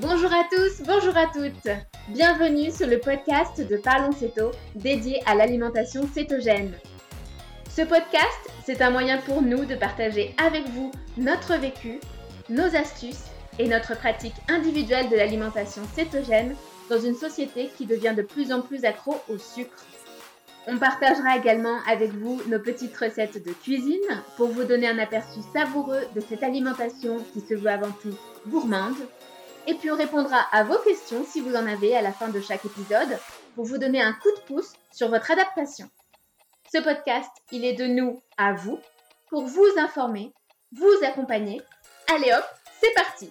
Bonjour à tous, bonjour à toutes. Bienvenue sur le podcast de Parlons Céto, dédié à l'alimentation cétogène. Ce podcast, c'est un moyen pour nous de partager avec vous notre vécu, nos astuces et notre pratique individuelle de l'alimentation cétogène dans une société qui devient de plus en plus accro au sucre. On partagera également avec vous nos petites recettes de cuisine pour vous donner un aperçu savoureux de cette alimentation qui se veut avant tout gourmande. Et puis on répondra à vos questions si vous en avez à la fin de chaque épisode pour vous donner un coup de pouce sur votre adaptation. Ce podcast, il est de nous à vous pour vous informer, vous accompagner. Allez hop, c'est parti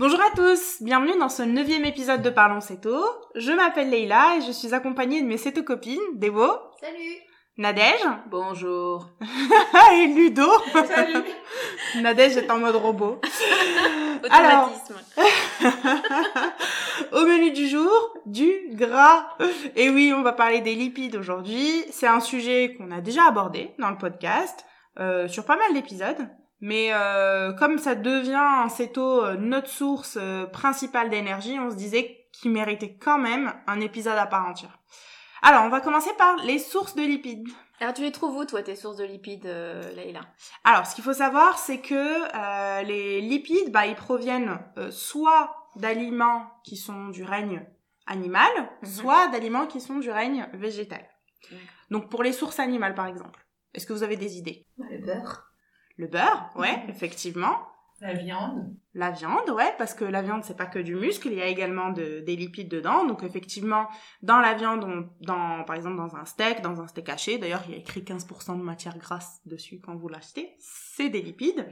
Bonjour à tous, bienvenue dans ce neuvième épisode de Parlons Céto. Je m'appelle Leïla et je suis accompagnée de mes céto copines, Débo. Salut Nadège. Bonjour. et Ludo. Salut. Nadège est en mode robot. Automatisme. Au menu du jour, du gras. Et oui, on va parler des lipides aujourd'hui. C'est un sujet qu'on a déjà abordé dans le podcast, euh, sur pas mal d'épisodes. Mais euh, comme ça devient en céto euh, notre source euh, principale d'énergie, on se disait qu'il méritait quand même un épisode à part entière. Alors, on va commencer par les sources de lipides. Alors, tu les trouves où, toi, tes sources de lipides, euh, Leïla? Alors, ce qu'il faut savoir, c'est que euh, les lipides, bah, ils proviennent euh, soit d'aliments qui sont du règne animal, Mhm. soit d'aliments qui sont du règne végétal. Donc, pour les sources animales, par exemple, est-ce que vous avez des idées? Le beurre. Le beurre, ouais, Mhm. effectivement. La viande. La viande, ouais, parce que la viande, c'est pas que du muscle, il y a également de- des lipides dedans. Donc, effectivement, dans la viande, on- dans, par exemple, dans un steak, dans un steak haché, d'ailleurs, il y a écrit 15% de matière grasse dessus quand vous l'achetez, c'est des lipides.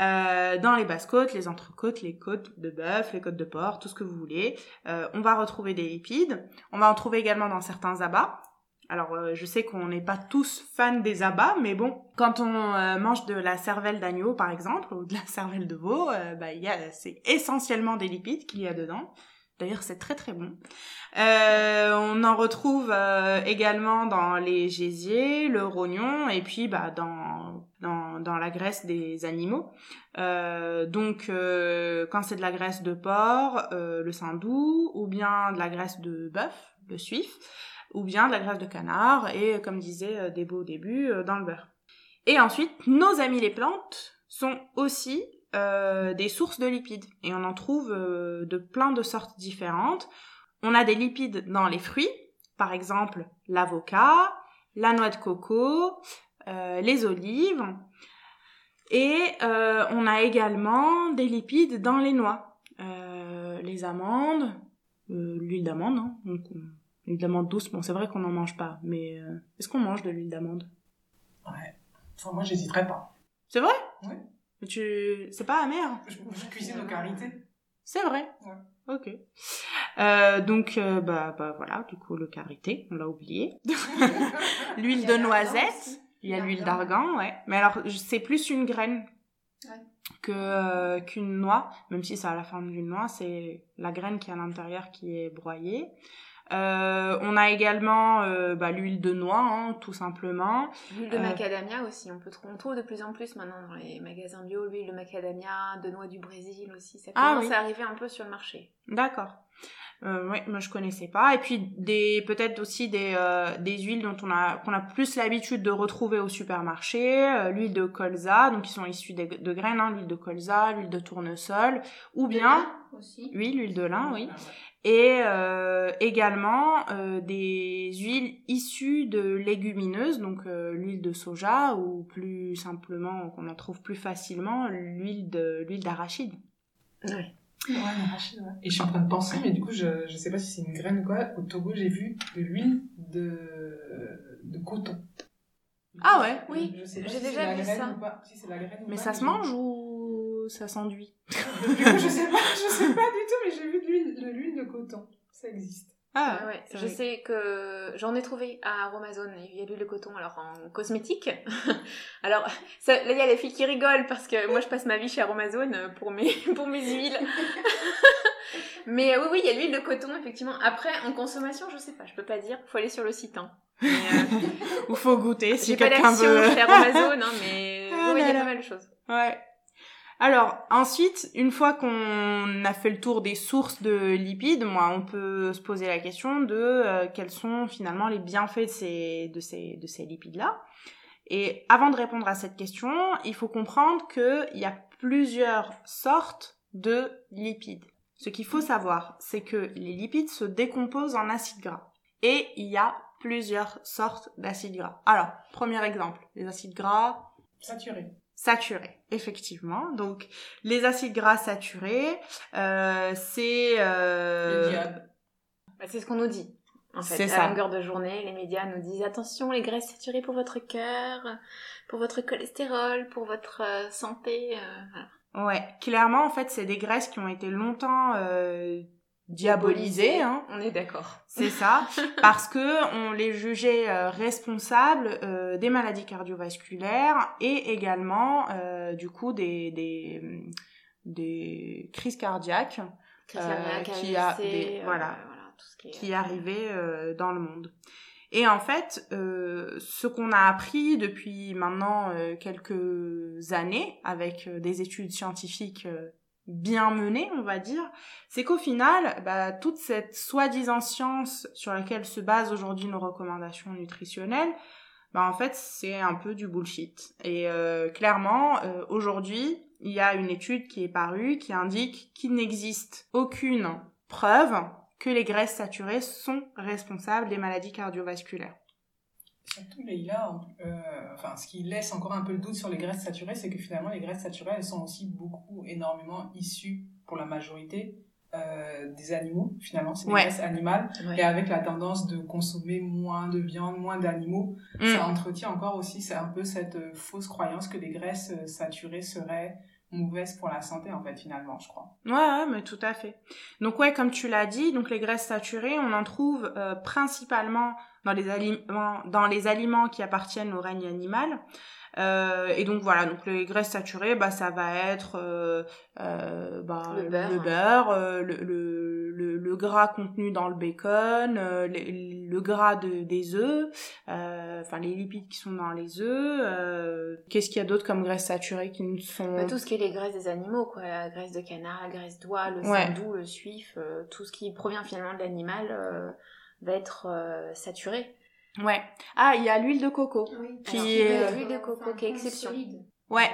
Euh, dans les basses-côtes, les entrecôtes, les côtes de bœuf, les côtes de porc, tout ce que vous voulez, euh, on va retrouver des lipides. On va en trouver également dans certains abats. Alors, euh, je sais qu'on n'est pas tous fans des abats, mais bon, quand on euh, mange de la cervelle d'agneau, par exemple, ou de la cervelle de veau, euh, bah, y a, c'est essentiellement des lipides qu'il y a dedans. D'ailleurs, c'est très très bon. Euh, on en retrouve euh, également dans les gésiers, le rognon, et puis bah, dans, dans, dans la graisse des animaux. Euh, donc, quand c'est de la graisse de porc, le sein doux, ou bien de la graisse de bœuf, le suif, ou bien de la graisse de canard, et comme disait euh, Débo au début, euh, dans le beurre. Et ensuite, nos amis les plantes sont aussi euh, des sources de lipides, et on en trouve euh, de plein de sortes différentes. On a des lipides dans les fruits, par exemple l'avocat, la noix de coco, euh, les olives, et euh, on a également des lipides dans les noix, Euh, les amandes, euh, l'huile d'amande, hein, euh, l'huile d'amande douce. Bon, c'est vrai qu'on n'en mange pas, mais euh, est-ce qu'on mange de l'huile d'amande? Ouais. Enfin, moi, j'hésiterais pas. C'est vrai? Oui. Mais tu, c'est pas amer Je, je cuisine au karité. C'est vrai Ouais. Ok. Euh, donc, euh, bah, bah voilà, du coup, le karité, on l'a oublié. L'huile de noisette, il y a l'huile d'argan, ouais. Mais alors, c'est plus une graine Ouais. que euh, qu'une noix, même si ça a la forme d'une noix, c'est la graine qui est à l'intérieur qui est broyée. Euh, on a également euh, bah, l'huile de noix, hein, tout simplement. L'huile de Euh. macadamia aussi, on peut on trouve de plus en plus maintenant dans les magasins bio l'huile de macadamia, de noix du Brésil aussi. Ça Ah oui. à arriver un peu sur le marché. D'accord. Euh, ouais, moi je connaissais pas. Et puis des peut-être aussi des, euh, des huiles dont on a qu'on a plus l'habitude de retrouver au supermarché, euh, l'huile de colza, donc qui sont issues de, graines, hein, l'huile de colza, l'huile de tournesol, ou bien aussi. oui l'huile de lin, oui, et euh, également euh, des huiles issues de légumineuses, donc euh, l'huile de soja ou plus simplement qu'on en trouve plus facilement l'huile de l'huile d'arachide. Ouais. Ouais, l'arachide, ouais. Et je suis en train de penser, mais du coup, je, je sais pas si c'est une graine ou quoi. Au Togo, j'ai vu de l'huile de, de coton. Ah ouais, oui. J'ai si déjà vu ça. ou pas. Si c'est la graine ou Mais pas, ça se mange ou ça s'enduit Du coup, je sais pas, je sais pas du tout, mais j'ai vu de l'huile, de l'huile de coton. Ça existe. Ah Ouais, Je vrai. sais que j'en ai trouvé à Aromazone. Il y a de l'huile de coton, alors en cosmétique. alors, ça- là, il y a les filles qui rigolent parce que moi, je passe ma vie chez Aromazone pour mes, pour mes huiles. Mais euh, oui, oui, il y a l'huile de coton, effectivement. Après, en consommation, je sais pas, je peux pas dire. Faut aller sur le site. Hein. Mais, euh, Ou faut goûter si J'ai pas quelqu'un d'action veut. chez Aromazone, hein, mais Ah il y a pas mal de choses. Ouais. Alors, ensuite, une fois qu'on a fait le tour des sources de lipides, moi, on peut se poser la question de euh, quels sont finalement les bienfaits de ces, de ces, de ces lipides-là. Et avant de répondre à cette question, il faut comprendre qu'il y a plusieurs sortes de lipides. Ce qu'il faut savoir, c'est que les lipides se décomposent en acides gras. Et il y a plusieurs sortes d'acides gras. Alors, premier exemple, les acides gras, Saturé. Saturés, effectivement. Donc, les acides gras saturés, euh, c'est... euh, Le diable. Bah, c'est ce qu'on nous dit. En fait, C'est à ça. longueur de journée, les médias nous disent attention, les graisses saturées pour votre cœur, pour votre cholestérol, pour votre euh, santé. euh, voilà. Ouais, clairement, en fait, c'est des graisses qui ont été longtemps diabolisées, hein. On est d'accord. C'est ça, parce que on les jugeait euh, responsables euh, des maladies cardiovasculaires et également, euh, du coup, des, des, des crises cardiaques Euh, qui a des- euh, voilà. tout ce qui est... qui arrivaient dans le monde. Et en fait, euh, ce qu'on a appris depuis maintenant quelques années, avec des études scientifiques bien menées, on va dire, c'est qu'au final, bah, toute cette soi-disant science sur laquelle se basent aujourd'hui nos recommandations nutritionnelles, bah, en fait, c'est un peu du bullshit. Et euh, clairement, euh, aujourd'hui, il y a une étude qui est parue qui indique qu'il n'existe aucune preuve que les graisses saturées sont responsables des maladies cardiovasculaires. Surtout, Leïla, euh, enfin, ce qui laisse encore un peu le doute sur les graisses saturées, c'est que finalement, les graisses saturées, elles sont aussi beaucoup, énormément issues, pour la majorité, euh, des animaux, finalement. C'est des Ouais. graisses animales. Ouais. Et avec la tendance de consommer moins de viande, moins d'animaux, ça Mm. entretient encore aussi c'est un peu cette euh, fausse croyance que les graisses euh, saturées seraient mauvaises pour la santé, en fait, finalement, je crois. Ouais, ouais, mais tout à fait. Donc ouais, comme tu l'as dit, donc les graisses saturées, on en trouve euh, principalement dans les aliments, dans les aliments qui appartiennent au règne animal. Euh, et donc voilà, donc les graisses saturées, bah ça va être euh, euh, bah, Le beurre. beurre, le, le, le, le gras contenu dans le bacon, le, gras de, des œufs, enfin les lipides qui sont dans les œufs. Qu'est-ce qu'il y a d'autre comme graisses saturées qui ne sont Bah, tout ce qui est les graisses des animaux, quoi. La graisse de canard, la graisse d'oie, le Ouais. sandou, le suif, tout ce qui provient finalement de l'animal va être euh, saturé. Ouais. Ah, il y a l'huile de coco. Qui Alors, est- euh, l'huile de coco qui est exception. Ouais.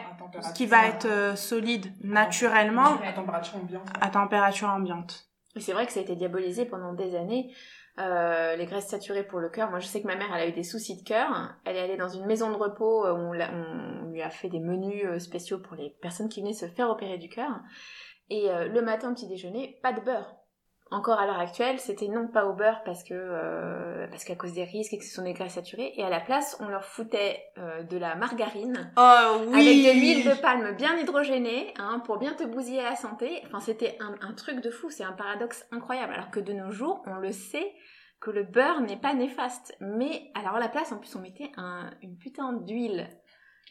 Qui va être euh, solide naturellement À température ambiante. à température ambiante. Et c'est vrai que ça a été diabolisé pendant des années. Euh, les graisses saturées pour le cœur. Moi, je sais que ma mère, elle a eu des soucis de cœur. Elle est allée dans une maison de repos euh, où on, l'a- on lui a fait des menus euh, spéciaux pour les personnes qui venaient se faire opérer du cœur. Et euh, le matin, au petit déjeuner, pas de beurre. Encore à l'heure actuelle, c'était non pas au beurre parce que euh, parce qu'à cause des risques et que ce sont des graisses saturées. Et à la place, on leur foutait euh, de la margarine Oh avec oui de l'huile de palme bien hydrogénée, hein, pour bien te bousiller la santé. Enfin, c'était un, un truc de fou, c'est un paradoxe incroyable. Alors que de nos jours, on le sait que le beurre n'est pas néfaste. Mais alors à la place, en plus, on mettait un- une putain d'huile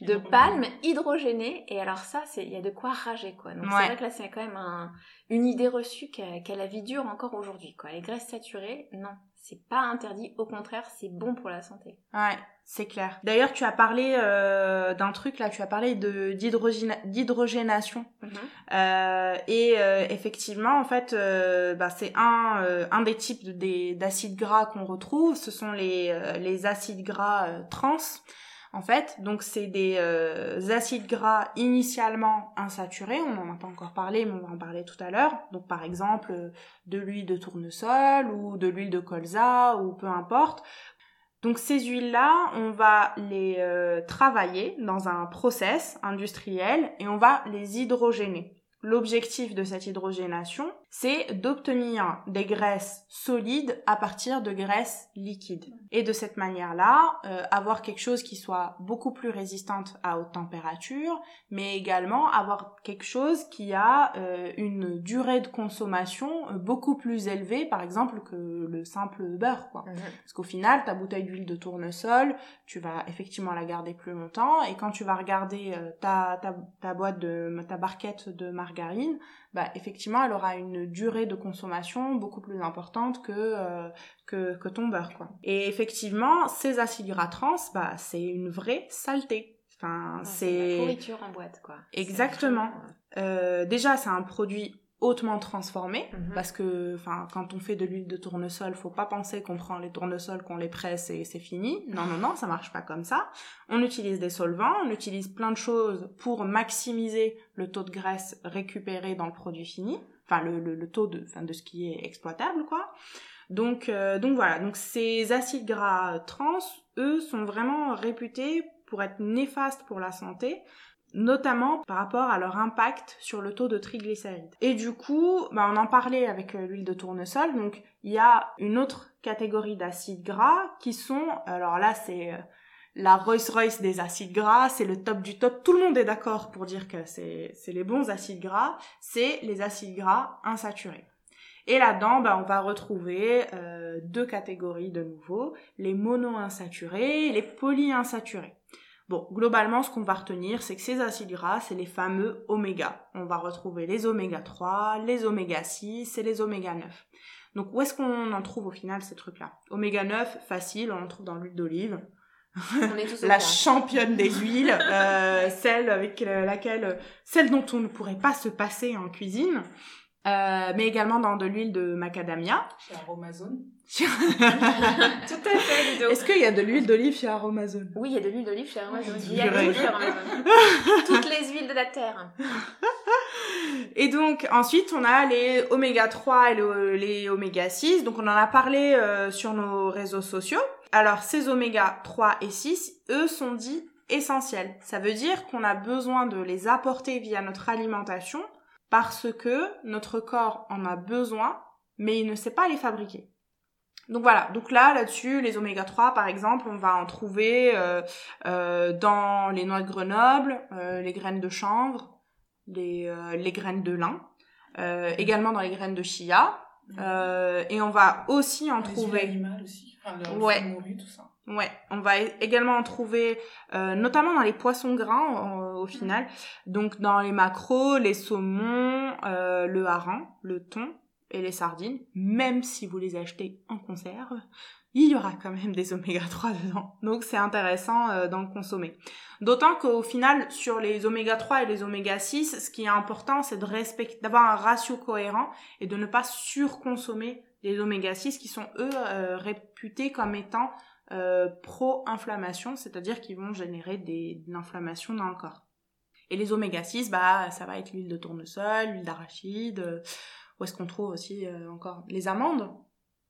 de palme hydrogénée. Et alors ça, c'est il y a de quoi rager, quoi. Donc Ouais. c'est vrai que là, c'est quand même un- une idée reçue qu'a qu'a la vie dure encore aujourd'hui, quoi. Les graisses saturées, non. C'est pas interdit, au contraire, c'est bon pour la santé. Ouais, c'est clair. D'ailleurs, tu as parlé euh, d'un truc là, tu as parlé de d'hydrogéna- d'hydrogénation. Euh, et euh, effectivement, en fait, euh, bah, c'est un, euh, un des types de- des- d'acides gras qu'on retrouve. Ce sont les, euh, les acides gras trans. En fait, donc c'est des euh, acides gras initialement insaturés. On n'en a pas encore parlé, mais on va en parler tout à l'heure. Donc par exemple euh, de l'huile de tournesol ou de l'huile de colza ou peu importe. Donc ces huiles-là, on va les euh, travailler dans un process industriel et on va les hydrogéner. L'objectif de cette hydrogénation, c'est d'obtenir des graisses solides à partir de graisses liquides. Et de cette manière-là, euh, avoir quelque chose qui soit beaucoup plus résistante à haute température, mais également avoir quelque chose qui a euh, une durée de consommation euh, beaucoup plus élevée, par exemple, que le simple beurre, quoi. Parce qu'au final, ta bouteille d'huile de tournesol, tu vas effectivement la garder plus longtemps. Et quand tu vas regarder euh, ta, ta, ta boîte de ta barquette de margarine, bah effectivement, elle aura une durée de consommation beaucoup plus importante que euh, que, que ton beurre, quoi. Et effectivement, ces acides gras trans, bah c'est une vraie saleté. Enfin, c'est la pourriture en boîte, quoi. Exactement. Vraiment, Euh, déjà, c'est un produit hautement transformé Mhm. parce que, enfin, quand on fait de l'huile de tournesol, faut pas penser qu'on prend les tournesols, qu'on les presse et c'est fini. Non, non, non, ça marche pas comme ça. On utilise des solvants, on utilise plein de choses pour maximiser le taux de graisse récupéré dans le produit fini, enfin le, le, le taux de, enfin, de ce qui est exploitable, quoi. Donc, euh, donc voilà. Donc ces acides gras trans, eux, sont vraiment réputés pour être néfastes pour la santé notamment par rapport à leur impact sur le taux de triglycérides. Et du coup, bah, on en parlait avec euh, l'huile de tournesol, donc il y a une autre catégorie d'acides gras qui sont, alors là c'est euh, la Rolls Royce des acides gras, c'est le top du top, tout le monde est d'accord pour dire que c'est c'est les bons acides gras, c'est les acides gras insaturés. Et là-dedans, bah, on va retrouver euh, deux catégories de nouveau, les monoinsaturés et les polyinsaturés. Bon, globalement, ce qu'on va retenir, c'est que ces acides gras, c'est les fameux oméga. On va retrouver les oméga 3, les oméga 6 et les oméga 9. Donc, où est-ce qu'on en trouve au final ces trucs-là? Oméga 9, facile, on en trouve dans l'huile d'olive. La championne des huiles, euh, celle avec euh, laquelle, celle dont on ne pourrait pas se passer en cuisine. Euh, mais également dans de l'huile de macadamia. Chez Aromazone. Tout à fait. Est-ce qu'il y a de l'huile d'olive chez Aromazone? Oui, il y a de l'huile d'olive chez Amazon. Oh, Il y a tout chez Amazon. Toutes les huiles de la terre. Et donc ensuite on a les oméga 3 et le- les oméga 6. Donc on en a parlé euh, sur nos réseaux sociaux. Alors ces oméga 3 et 6, eux sont dits essentiels. Ça veut dire qu'on a besoin de les apporter via notre alimentation parce que notre corps en a besoin, mais il ne sait pas les fabriquer. Donc voilà, donc là, là-dessus, les oméga 3, par exemple, on va en trouver euh, euh, dans les noix de Grenoble, euh, les graines de chanvre, les, les graines de lin, également dans les graines de chia, euh, et on va aussi en Les huiles trouver... animales aussi. Enfin, le Ouais. tout ça. Ouais, on va également en trouver, euh, notamment dans les poissons gras euh, au final. Donc dans les maquereaux, les saumons, euh, le hareng, le thon et les sardines. Même si vous les achetez en conserve, il y aura quand même des oméga 3 dedans. Donc c'est intéressant d'en consommer. D'autant qu'au final, sur les oméga 3 et les oméga 6, ce qui est important, c'est de respecter, d'avoir un ratio cohérent et de ne pas surconsommer les oméga 6 qui sont eux réputés comme étant euh, pro-inflammation, c'est-à-dire qu'ils vont générer des, de l'inflammation dans le corps. Et les oméga 6, bah, ça va être l'huile de tournesol, l'huile d'arachide, euh, où est-ce qu'on trouve aussi euh, encore les amandes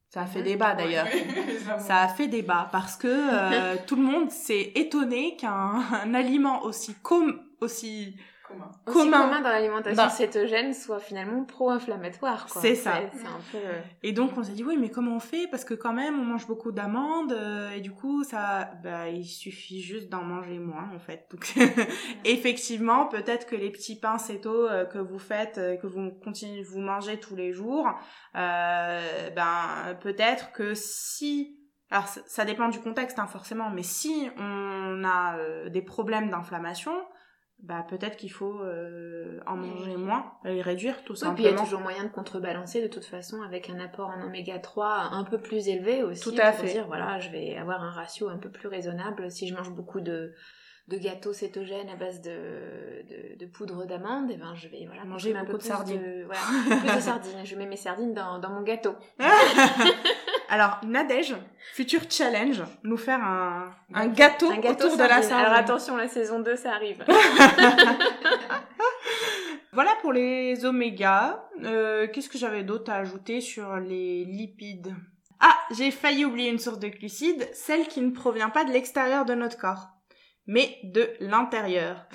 Ça a fait Mhm. débat d'ailleurs. Ouais. Ça a fait débat parce que tout le monde s'est étonné qu'un un aliment aussi com aussi Commun. Aussi commun commun dans l'alimentation Bah. cétogène soit finalement pro-inflammatoire. quoi. C'est ça. C'est un peu... euh, Et donc on s'est dit oui mais comment on fait? Parce que quand même on mange beaucoup d'amandes euh, et du coup ça bah il suffit juste d'en manger moins en fait. Donc effectivement peut-être que les petits pains céto euh, que vous faites euh, que vous continuez vous mangez tous les jours euh, ben peut-être que si alors ça, ça dépend du contexte hein, forcément mais si on a euh, des problèmes d'inflammation bah peut-être qu'il faut euh, en manger moins et réduire tout Oui, simplement. puis il y a toujours moyen de contrebalancer de toute façon avec un apport en oméga 3 un peu plus élevé aussi. Tout à pour fait. dire, voilà, je vais avoir un ratio un peu plus raisonnable si je mange beaucoup de, de gâteaux cétogènes à base de, de, de poudre d'amande, et ben je vais voilà, Manger un beaucoup peu de sardines. voilà, plus de sardines. Je mets mes sardines dans, dans mon gâteau. Alors, Nadège, futur challenge, nous faire un, un gâteau, Un gâteau autour de la sardine. Alors attention, la saison 2, ça arrive. Voilà pour les oméga. Euh, Qu'est-ce que j'avais d'autre à ajouter sur les lipides? Ah, j'ai failli oublier une source de glucides, celle qui ne provient pas de l'extérieur de notre corps, mais de l'intérieur.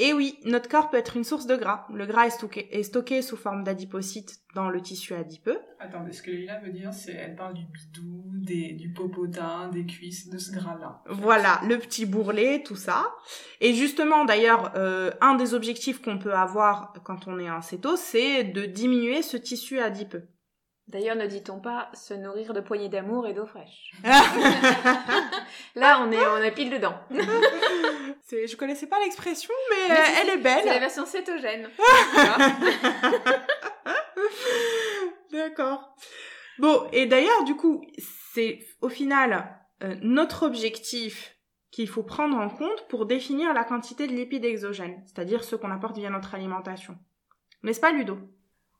Et oui, notre corps peut être une source de gras. Le gras est stocké, est stocké sous forme d'adipocytes dans le tissu adipeux. Attends, mais ce que Lila veut dire, c'est elle parle du bidou, des, du popotin, des cuisses, de ce gras-là. Voilà, le petit bourrelet, tout ça. Et justement, d'ailleurs, euh, un des objectifs qu'on peut avoir quand on est en céto, c'est de diminuer ce tissu adipeux. D'ailleurs, ne dit-on pas se nourrir de poignées d'amour et d'eau fraîche Là, on est, on est pile dedans. C'est, je connaissais pas l'expression, mais, Mais euh, elle est C'est la belle. version cétogène. D'accord. Bon, et d'ailleurs, du coup, c'est au final euh, notre objectif qu'il faut prendre en compte pour définir la quantité de lipides exogènes, c'est-à-dire ceux qu'on apporte via notre alimentation. N'est-ce pas, Ludo?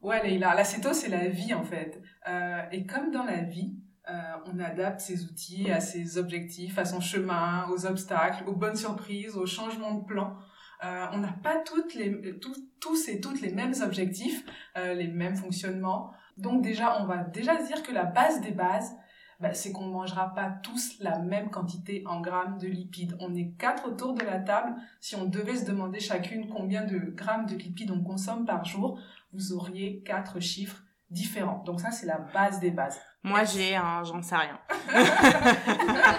Ouais, Leïla, l'acéto, c'est la vie en fait. Euh, et comme dans la vie, euh, on adapte ses outils à ses objectifs, à son chemin, aux obstacles, aux bonnes surprises, aux changements de plan. Euh, on n'a pas toutes les, tous et toutes les mêmes objectifs, euh, les mêmes fonctionnements. Donc déjà, on va déjà dire que la base des bases, bah, c'est qu'on ne mangera pas tous la même quantité en grammes de lipides. On est quatre autour de la table. Si on devait se demander chacune combien de grammes de lipides on consomme par jour, vous auriez quatre chiffres différents. Donc ça, c'est la base des bases. Moi, j'ai un, j'en sais rien.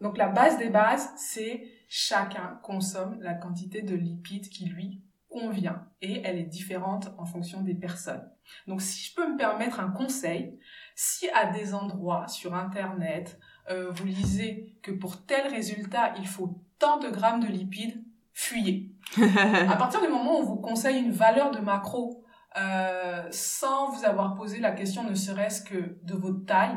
Donc la base des bases, c'est chacun consomme la quantité de lipides qui lui convient et elle est différente en fonction des personnes. Donc si je peux me permettre un conseil, si à des endroits sur Internet, euh, vous lisez que pour tel résultat, il faut tant de grammes de lipides, fuyez. à partir du moment où on vous conseille une valeur de macro euh, sans vous avoir posé la question ne serait-ce que de votre taille,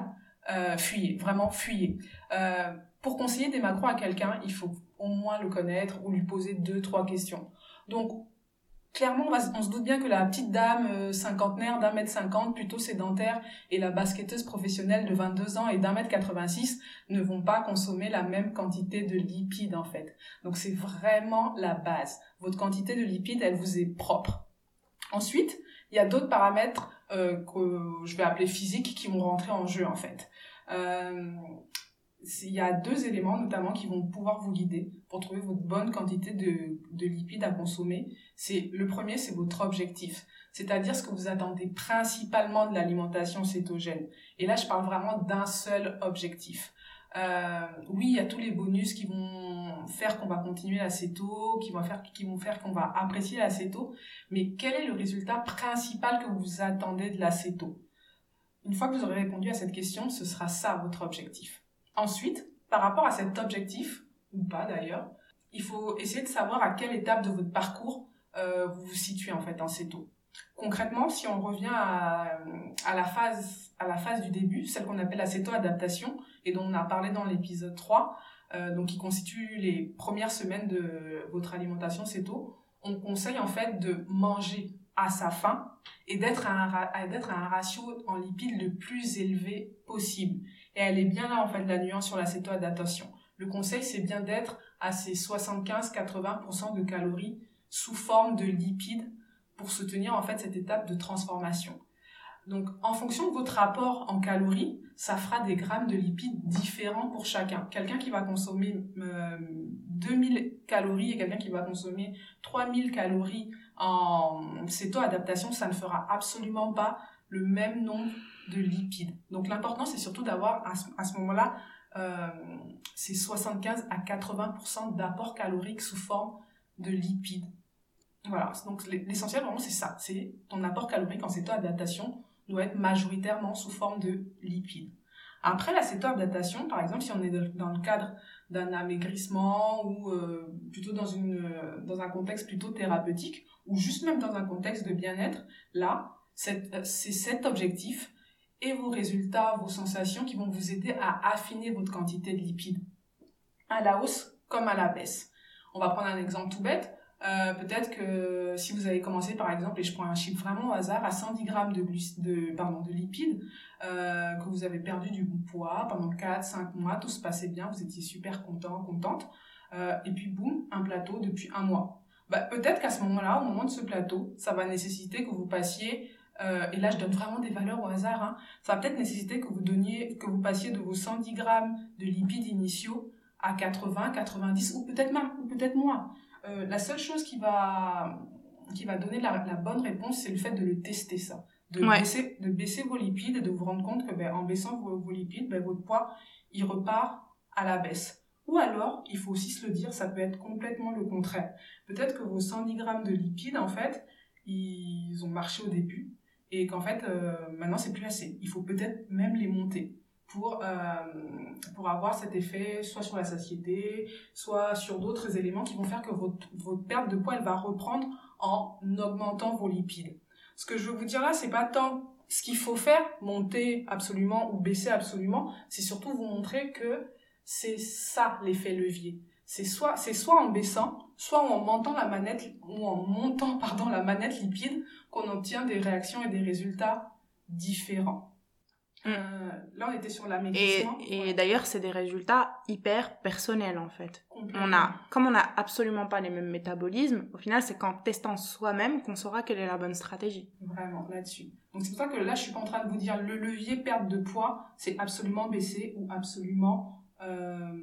euh, fuyez, vraiment fuyez. Euh, pour conseiller des macros à quelqu'un, il faut au moins le connaître ou lui poser deux, trois questions. Clairement, on, se doute bien que la petite dame euh, cinquantenaire d'un mètre cinquante, plutôt sédentaire, et la basketteuse professionnelle de 22 ans et d'un mètre 86 ne vont pas consommer la même quantité de lipides, en fait. Donc, c'est vraiment la base. Votre quantité de lipides, elle vous est propre. Ensuite, il y a d'autres paramètres euh, que je vais appeler physiques qui vont rentrer en jeu, en fait. Euh, il y a deux éléments notamment qui vont pouvoir vous guider pour trouver votre bonne quantité de, de lipides à consommer. C'est le premier, c'est votre objectif, c'est-à-dire ce que vous attendez principalement de l'alimentation cétogène. Et là, je parle vraiment d'un seul objectif. Euh, oui, il y a tous les bonus qui vont faire qu'on va continuer l'acéto, qui vont faire qui vont faire qu'on va apprécier l'acéto, mais quel est le résultat principal que vous attendez de l'acéto Une fois que vous aurez répondu à cette question, ce sera ça votre objectif. Ensuite, par rapport à cet objectif, ou pas d'ailleurs, il faut essayer de savoir à quelle étape de votre parcours euh, vous vous situez en fait en CETO. Concrètement, si on revient à, la phase du début, celle qu'on appelle la céto-adaptation, et dont on a parlé dans l'épisode 3, euh, donc qui constitue les premières semaines de votre alimentation céto, on conseille en fait de manger à sa faim et d'être à un ratio en lipides le plus élevé possible. Et elle est bien là, en fait, la nuance sur l'acéto-adaptation. Le conseil, c'est bien d'être à ces 75-80% de calories sous forme de lipides pour soutenir, en fait, cette étape de transformation. Donc, en fonction de votre rapport en calories, ça fera des grammes de lipides différents pour chacun. Quelqu'un qui va consommer 2000 euh, calories et quelqu'un qui va consommer 3000 calories en céto-adaptation, ça ne fera absolument pas le même nombre de lipides. Donc l'important, c'est surtout d'avoir à ce, moment-là euh, ces 75 à 80% d'apport calorique sous forme de lipides. Voilà, donc l'essentiel vraiment c'est ça, c'est ton apport calorique en céto-adaptation doit être majoritairement sous forme de lipides. Après la céto-adaptation, par exemple, si on est dans le cadre d'un amaigrissement ou euh, plutôt dans, une, dans un contexte plutôt thérapeutique ou juste même dans un contexte de bien-être, là, c'est cet objectif et vos résultats, vos sensations qui vont vous aider à affiner votre quantité de lipides à la hausse comme à la baisse. On va prendre un exemple tout bête. Euh, peut-être que si vous avez commencé par exemple, et je prends un chiffre vraiment au hasard, à 110 grammes de, lipides, euh, que vous avez perdu du poids pendant 4-5 mois, tout se passait bien, vous étiez super content, contente, euh, et puis boum, un plateau depuis un mois. Bah, peut-être qu'à ce moment-là, au moment de ce plateau, ça va nécessiter que vous passiez euh, et là je donne vraiment des valeurs au hasard, hein, ça va peut-être nécessiter que vous donniez, que vous passiez de vos 110 grammes de lipides initiaux à 80, 90 ou peut-être même, ou peut-être moins. Euh, la seule chose qui va, qui va donner la, la bonne réponse, c'est le fait de le tester ça. De, baisser, de baisser vos lipides et de vous rendre compte que ben, en baissant vos, vos lipides, ben, votre poids, il repart à la baisse. Ou alors, il faut aussi se le dire, ça peut être complètement le contraire. Peut-être que vos 110 grammes de lipides, en fait, ils ont marché au début, et qu'en fait euh, maintenant c'est plus assez. Il faut peut-être même les monter pour euh, pour avoir cet effet soit sur la satiété, soit sur d'autres éléments qui vont faire que votre votre perte de poids elle va reprendre en augmentant vos lipides. Ce que je veux vous dire là, c'est pas tant ce qu'il faut faire, monter absolument ou baisser absolument, c'est surtout vous montrer que c'est ça l'effet levier. C'est soit, c'est soit en baissant, soit en montant la manette, ou en montant, pardon, la manette lipide, qu'on obtient des réactions et des résultats différents. Mm. Euh, là, on était sur Et, l'amaigrissement. et Ouais, d'ailleurs, c'est des résultats hyper personnels en fait. On a, comme on n'a absolument pas les mêmes métabolismes, au final, c'est qu'en testant soi-même qu'on saura quelle est la bonne stratégie. Vraiment, là-dessus. Donc c'est pour ça que là, je suis pas en train de vous dire le levier perte de poids, c'est absolument baisser ou absolument euh,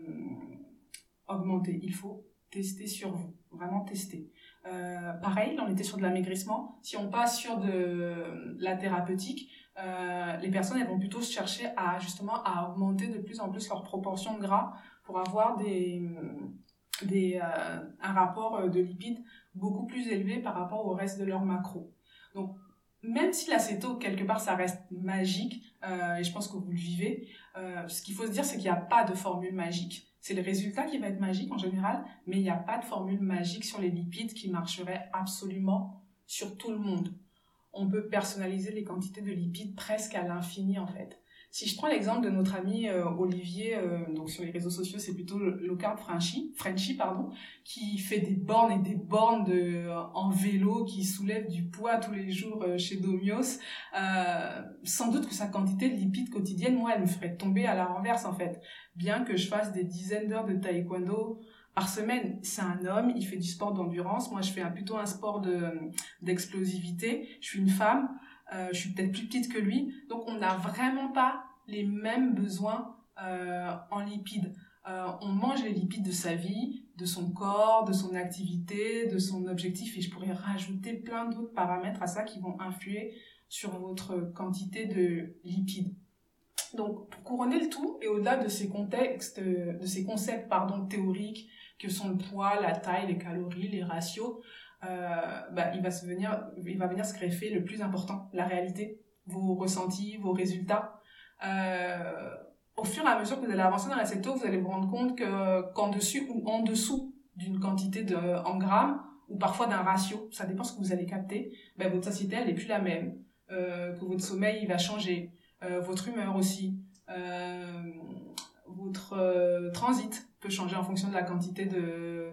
augmenter. Il faut tester sur vous, vraiment tester. Euh, pareil, là, on était sur de l'amaigrissement. Si on passe sur de la thérapeutique, euh, les personnes elles vont plutôt chercher à justement à augmenter de plus en plus leur proportion de gras pour avoir des, des euh, un rapport de lipides beaucoup plus élevé par rapport au reste de leur macro. Donc même si l'acéto, quelque part, ça reste magique, et je pense que vous le vivez, euh, ce qu'il faut se dire, c'est qu'il n'y a pas de formule magique. C'est le résultat qui va être magique en général, mais il n'y a pas de formule magique sur les lipides qui marcherait absolument sur tout le monde. On peut personnaliser les quantités de lipides presque à l'infini, en fait. Si je prends l'exemple de notre ami euh, Olivier, euh, donc sur les réseaux sociaux, c'est plutôt low carb Frenchy, Frenchy pardon, qui fait des bornes et des bornes de, en vélo, qui soulève du poids tous les jours euh, chez Domios. Euh, sans doute que sa quantité de lipides quotidienne, moi, elle me ferait tomber à la renverse en fait. Bien que je fasse des dizaines d'heures de taekwondo par semaine, c'est un homme, il fait du sport d'endurance. Moi, je fais plutôt un sport de d'explosivité. Je suis une femme. Euh, je suis peut-être plus petite que lui, donc on n'a vraiment pas les mêmes besoins euh, en lipides. Euh, on mange les lipides de sa vie, de son corps, de son activité, de son objectif, et je pourrais rajouter plein d'autres paramètres à ça qui vont influer sur votre quantité de lipides. Donc, pour couronner le tout, et au-delà de ces contextes, de ces concepts pardon théoriques que sont le poids, la taille, les calories, les ratios, euh, bah, il va se venir, il va venir se greffer le plus important, la réalité, vos ressentis, vos résultats. Euh, au fur et à mesure que vous allez avancer dans la céto, vous allez vous rendre compte que qu'en dessus ou en dessous d'une quantité de en grammes ou parfois d'un ratio, ça dépend ce que vous allez capter, ben, votre satiété elle est plus la même, euh, que votre sommeil il va changer, euh, votre humeur aussi, votre transit peut changer en fonction de la quantité de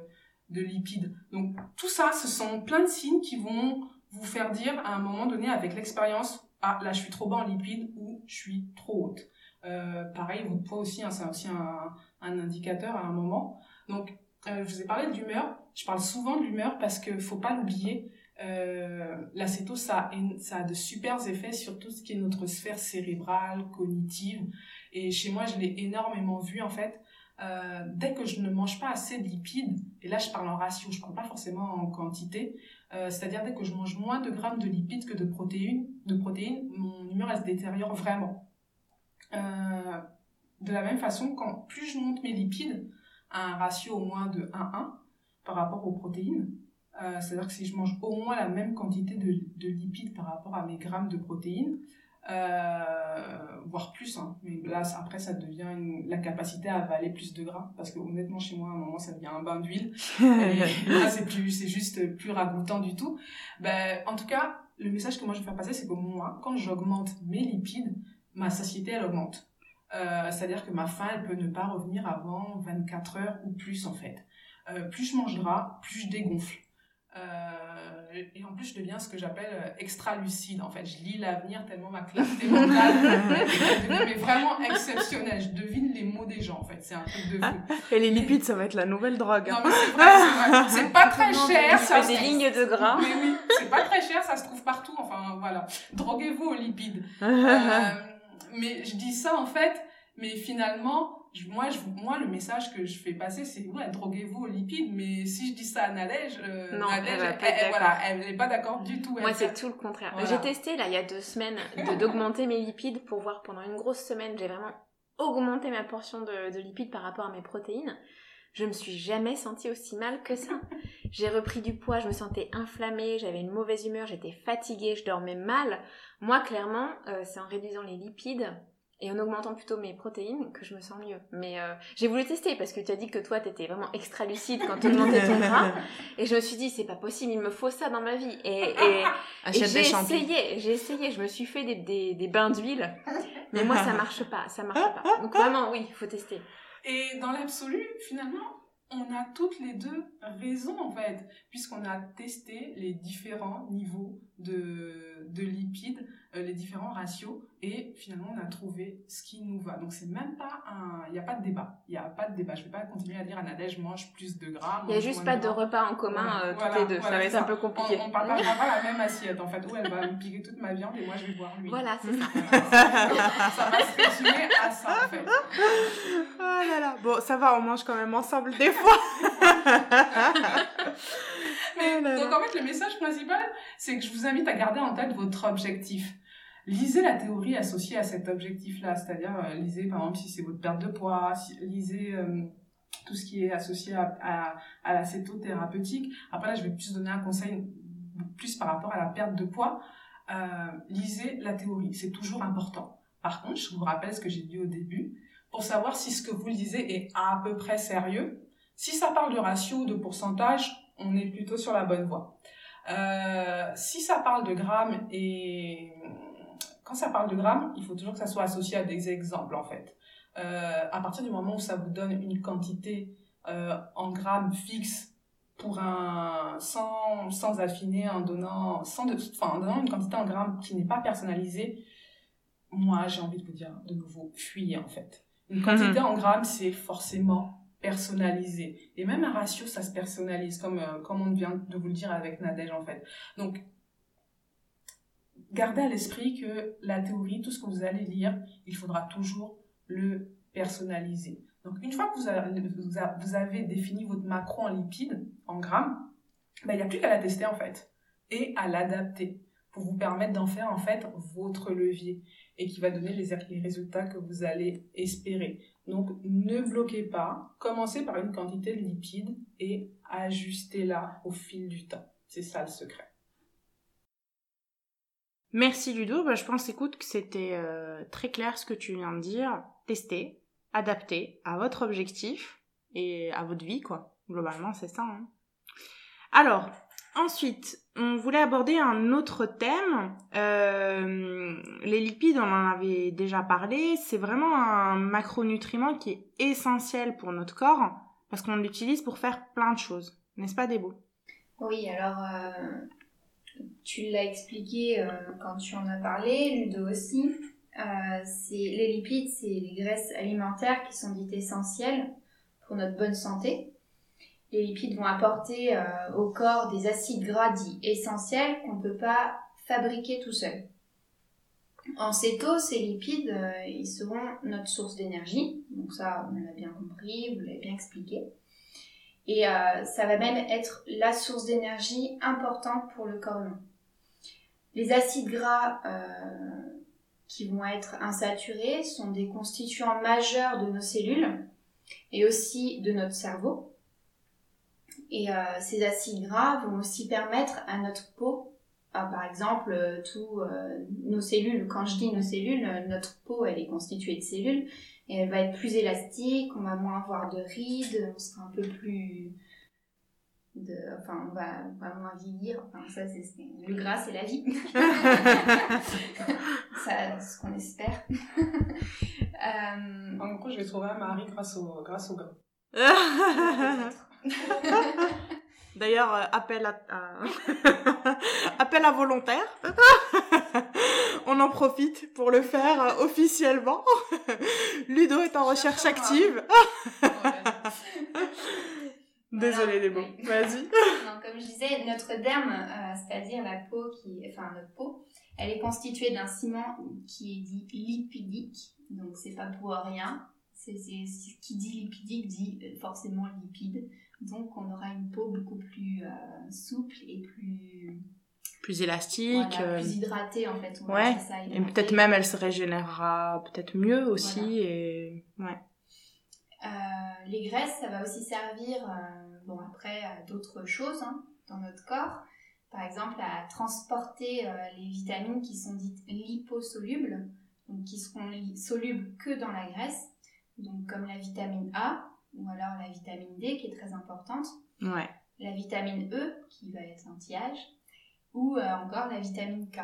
de lipides. Donc tout ça, ce sont plein de signes qui vont vous faire dire à un moment donné avec l'expérience, ah là je suis trop bas en lipides je suis trop haute. Euh, pareil, votre poids aussi, hein, c'est aussi un, indicateur à un moment. Donc euh, je vous ai parlé de l'humeur. Je parle souvent de l'humeur parce que faut pas l'oublier. Euh, l'acéto, ça, a- de super effets sur tout ce qui est notre sphère cérébrale, cognitive. Et chez moi, je l'ai énormément vu en fait. Euh, dès que je ne mange pas assez de lipides, et là je parle en ratio, je parle pas forcément en quantité, euh, c'est-à-dire dès que je mange moins de grammes de lipides que de protéines, mon humeur se détériore vraiment. Euh, de la même façon, quand plus je monte mes lipides à un ratio au moins de 1-1 par rapport aux protéines, euh, c'est-à-dire que si je mange au moins la même quantité de, de lipides par rapport à mes grammes de protéines, voire plus, hein. mais là après ça devient une- la capacité à avaler plus de gras, parce que honnêtement chez moi à un moment ça devient un bain d'huile, là c'est plus c'est juste plus ragoûtant du tout. Ben, en tout cas, le message que moi je veux faire passer, c'est que moi, quand j'augmente mes lipides, ma satiété elle augmente. Euh, C'est-à-dire que ma faim elle peut ne pas revenir avant 24 heures ou plus en fait. Euh, plus je mange gras, plus je dégonfle. Euh, et en plus, je deviens ce que j'appelle euh, extra lucide. En fait, je lis l'avenir tellement ma clarté mentale est vraiment exceptionnelle. Je devine les mots des gens. En fait, c'est un truc de fou. Et les lipides, ça va être la nouvelle drogue. Non mais c'est vrai, pas très Non, cher. Ça fait des se- lignes de gras. Mais oui, c'est pas très cher. Ça se trouve partout. Enfin voilà. Droguez-vous aux lipides. Euh, mais je dis ça en fait, mais finalement, moi, je, moi, le message que je fais passer, c'est ouais, droguez-vous aux lipides. Mais si je dis ça à Nadège, euh, Non, Nadège, elle voilà, elle n'est pas d'accord du tout. Moi, c'est tout le contraire. Voilà. J'ai testé, là, il y a deux semaines, de- d'augmenter mes lipides pour voir pendant une grosse semaine, j'ai vraiment augmenté ma portion de, de lipides par rapport à mes protéines. Je me suis jamais sentie aussi mal que ça. J'ai repris du poids, je me sentais inflammée, j'avais une mauvaise humeur, j'étais fatiguée, je dormais mal. Moi, clairement, euh, c'est en réduisant les lipides et en augmentant plutôt mes protéines que je me sens mieux. Mais euh, j'ai voulu tester parce que tu as dit que toi, tu étais vraiment extra lucide quand tu augmentais ton gras. Et je me suis dit, c'est pas possible, il me faut ça dans ma vie. Et, et, et Achète j'ai essayé, j'ai essayé, je me suis fait des, des, des bains d'huile, mais moi ça marche pas, ça marche pas. Donc vraiment, oui, il faut tester. Et dans l'absolu, finalement, on a toutes les deux raison en fait, puisqu'on a testé les différents niveaux de, de lipides, euh, les différents ratios, et finalement on a trouvé ce qui nous va. Donc c'est même pas un, il n'y a pas de débat, il n'y a pas de débat. Je vais pas continuer à dire à Nadège mange plus de gras. Il n'y a juste pas de, repas en commun euh, toutes les deux, ça va être un peu compliqué. On, ne partagera pas la même assiette en fait, où elle va me piquer toute ma viande et moi je vais boire lui. Voilà, c'est ça. ça va se résumer à ça en fait. Oh là là, bon ça va, on mange quand même ensemble des fois. Mais, oh donc en fait, le message principal, c'est que je vous invite à garder en tête votre objectif. Lisez la théorie associée à cet objectif-là, c'est-à-dire euh, lisez par exemple si c'est votre perte de poids, lisez euh, tout ce qui est associé à, à, la cétothérapeutique. Après là, je vais plus donner un conseil plus par rapport à la perte de poids. Euh, lisez la théorie, c'est toujours important. Par contre, je vous rappelle ce que j'ai dit au début, pour savoir si ce que vous lisez est à peu près sérieux, si ça parle de ratio de pourcentage, on est plutôt sur la bonne voie. Si ça parle de grammes et quand ça parle de grammes, il faut toujours que ça soit associé à des exemples en fait. Euh, à partir du moment où ça vous donne une quantité euh, en grammes fixe pour un sans sans affiner en donnant sans de, enfin en donnant une quantité en grammes qui n'est pas personnalisée, moi j'ai envie de vous dire de nouveau fuyez en fait. Une quantité en grammes c'est forcément personnalisé. Et même un ratio, ça se personnalise, comme, euh, comme on vient de vous le dire avec Nadège, en fait. Donc, gardez à l'esprit que la théorie, tout ce que vous allez lire, il faudra toujours le personnaliser. Donc, une fois que vous avez, défini votre macro en lipides, en grammes, ben, il n'y a plus qu'à la tester, en fait, et à l'adapter pour vous permettre d'en faire, en fait, votre levier et qui va donner les résultats que vous allez espérer. Donc ne bloquez pas, commencez par une quantité de lipides et ajustez-la au fil du temps. C'est ça le secret. Merci Ludo, bah, je pense écoute que c'était euh, très clair ce que tu viens de dire. Testez, adaptez à votre objectif et à votre vie quoi. Globalement c'est ça. Hein. Alors, Ensuite, on voulait aborder un autre thème. Euh, les lipides, on en avait déjà parlé. C'est vraiment un macronutriment qui est essentiel pour notre corps parce qu'on l'utilise pour faire plein de choses. N'est-ce pas, Débo Oui, alors euh, tu l'as expliqué euh, quand tu en as parlé, Ludo aussi. c'est les lipides, c'est les graisses alimentaires qui sont dites essentielles pour notre bonne santé les lipides vont apporter euh, au corps des acides gras dits essentiels qu'on ne peut pas fabriquer tout seul. En céto, ces lipides, euh, seront notre source d'énergie. Donc ça, on l'a bien compris, vous l'avez bien expliqué. Et euh, ça va même être la source d'énergie importante pour le corps humain. Les acides gras qui vont être insaturés sont des constituants majeurs de nos cellules et aussi de notre cerveau. Et euh, ces acides gras vont aussi permettre à notre peau, euh, par exemple, euh, tous nos cellules, quand je dis nos cellules, notre peau, elle est constituée de cellules, et elle va être plus élastique, on va moins avoir de rides, on sera un peu plus... De, enfin, on va, moins vieillir, enfin, ça, c'est, le gras, c'est la vie. ça, ce qu'on espère. En gros, je vais trouver un mari grâce au, grâce au gras. D'ailleurs, euh, appel à, appel à volontaire. On en profite pour le faire euh, officiellement. Ludo est en recherche active. Désolée les mots. Vas-y. comme je disais, notre derme, euh, c'est-à-dire la peau qui, enfin notre peau, elle est constituée d'un ciment qui est dit lipidique. Donc c'est pas pour rien. C'est ce qui dit lipidique dit forcément lipide. Donc on aura une peau beaucoup plus euh, souple et plus plus élastique, euh, plus hydratée en fait. On ouais. Ça, et peut-être même elle se régénérera peut-être mieux aussi et ouais. Euh, les graisses, ça va aussi servir, bon après à d'autres choses hein, dans notre corps. Par exemple, à transporter les vitamines qui sont dites liposolubles, donc qui seront solubles que dans la graisse, donc comme la vitamine A, ou alors la vitamine D qui est très importante, ouais. la vitamine E qui va être anti-âge, ou euh, encore la vitamine K.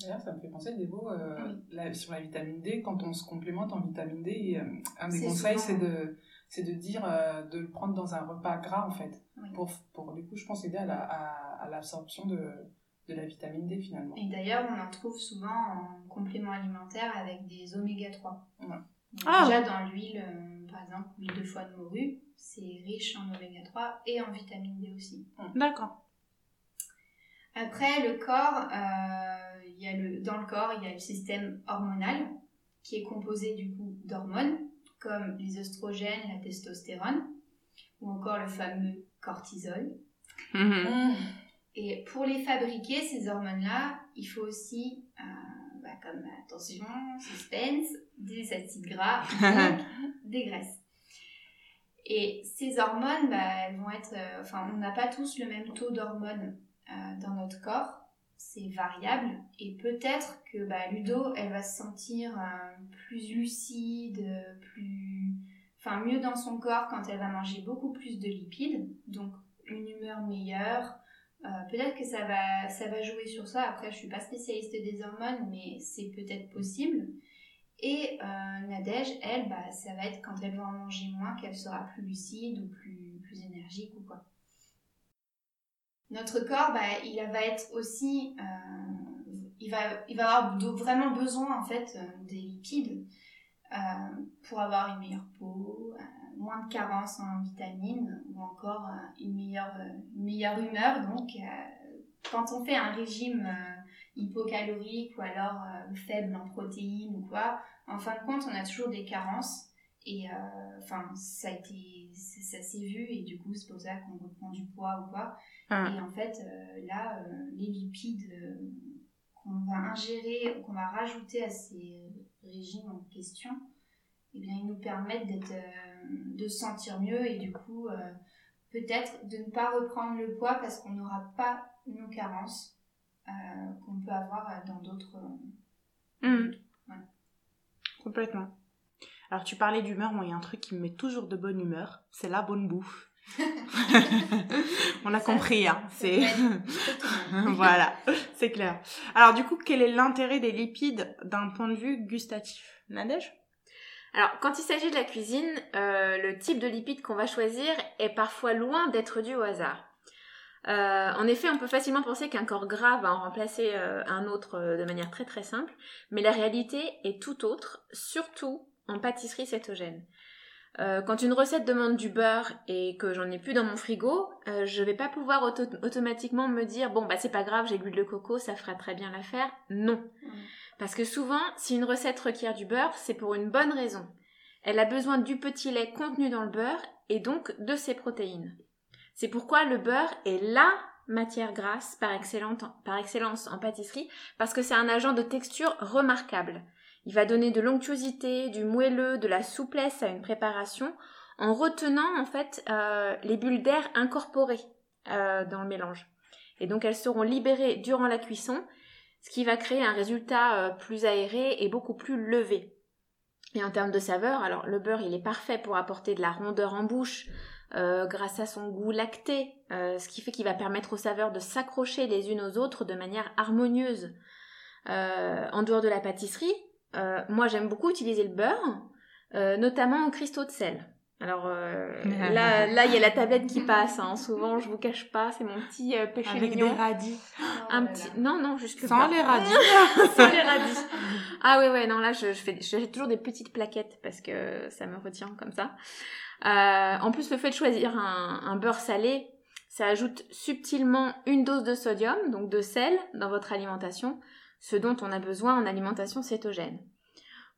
D'ailleurs, ça me fait penser, Débo, euh, la- sur la vitamine D, quand on se complémente en vitamine D, euh, un des conseils, souvent- c'est de, c'est de dire euh, de le prendre dans un repas gras, en fait, Oui. pour, pour, du coup, je pense, aider à la- à, à l'absorption de, de la vitamine D, finalement. Et d'ailleurs, on en trouve souvent en complément alimentaire avec des oméga 3. Ouais. Donc, Ah. déjà dans l'huile, euh, par exemple, l'huile de foie de morue, c'est riche en oméga 3 et en vitamine D aussi. D'accord. Après, le corps, euh, y a le, dans le corps, il y a le système hormonal qui est composé du coup d'hormones comme les oestrogènes, la testostérone ou encore le fameux cortisol. Mhm. Et pour les fabriquer, ces hormones-là, il faut aussi, euh, bah, comme attention, suspense, des acides gras, des graisses. Et ces hormones, bah, elles vont être, euh, enfin, on n'a pas tous le même taux d'hormones euh, dans notre corps, c'est variable. Et peut-être que bah, Ludo, elle va se sentir euh, plus lucide, plus, enfin, mieux dans son corps quand elle va manger beaucoup plus de lipides, donc une humeur meilleure. Euh, peut-être que ça va, ça va jouer sur ça. Après, je suis pas spécialiste des hormones, mais c'est peut-être possible. Et euh, Nadège, elle, bah, ça va être quand elle va en manger moins qu'elle sera plus lucide ou plus, plus énergique ou quoi. Notre corps, bah, il va être aussi, euh, il, va, il va avoir vraiment besoin en fait euh, des lipides euh, pour avoir une meilleure peau, moins de carence en vitamines ou encore une, meilleure, meilleure humeur. Donc, quand on fait un régime hypocalorique ou alors faible en protéines ou quoi, en fin de compte, on a toujours des carences. Et enfin, ça ça, ça s'est vu et du coup, c'est pour ça qu'on reprend du poids ou quoi. Ah. Et en fait, euh, là, euh, les lipides euh, qu'on va ingérer, qu'on va rajouter à ces régimes en question, eh bien, ils nous permettent de se sentir mieux et du coup, peut-être de ne pas reprendre le poids parce qu'on n'aura pas nos carences euh, qu'on peut avoir dans d'autres. Ouais. Complètement. Alors, tu parlais d'humeur, moi, il y a un truc qui me met toujours de bonne humeur, c'est la bonne bouffe. On a Ça, compris, hein. C'est voilà, c'est clair. Alors, du coup, quel est l'intérêt des lipides d'un point de vue gustatif? Nadège? Alors, quand il s'agit de la cuisine, euh, le type de lipide qu'on va choisir est parfois loin d'être dû au hasard. Euh, en effet, on peut facilement penser qu'un corps gras va en remplacer euh, un autre euh, de manière très très simple, mais la réalité est tout autre, surtout en pâtisserie cétogène. Euh, quand une recette demande du beurre et que j'en ai plus dans mon frigo, euh, je vais pas pouvoir auto- automatiquement me dire bon bah c'est pas grave, j'ai de l'huile de coco, ça fera très bien l'affaire. Non. Parce que souvent, si une recette requiert du beurre, c'est pour une bonne raison. Elle a besoin du petit lait contenu dans le beurre et donc de ses protéines. C'est pourquoi le beurre est LA matière grasse par excellence en pâtisserie, parce que c'est un agent de texture remarquable. Il va donner de l'onctuosité, du moelleux, de la souplesse à une préparation, en retenant en fait euh, les bulles d'air incorporées euh, dans le mélange. Et donc elles seront libérées durant la cuisson, ce qui va créer un résultat euh, plus aéré et beaucoup plus levé. Et en termes de saveur, alors le beurre il est parfait pour apporter de la rondeur en bouche euh, grâce à son goût lacté, ce qui fait qu'il va permettre aux saveurs de s'accrocher les unes aux autres de manière harmonieuse. En dehors de la pâtisserie, euh, moi j'aime beaucoup utiliser le beurre, euh, notamment en cristaux de sel. Alors euh, là, là il y a la tablette qui passe. hein. Souvent, je vous cache pas, c'est mon petit euh, péché Avec mignon. des radis. Un Oh là petit, non non jusque Sans là. les radis. Sans les radis. Ah ouais ouais non là je, je fais j'ai toujours des petites plaquettes parce que ça me retient comme ça. Euh, en plus le fait de choisir un, un beurre salé, ça ajoute subtilement une dose de sodium donc de sel dans votre alimentation, ce dont on a besoin en alimentation cétogène.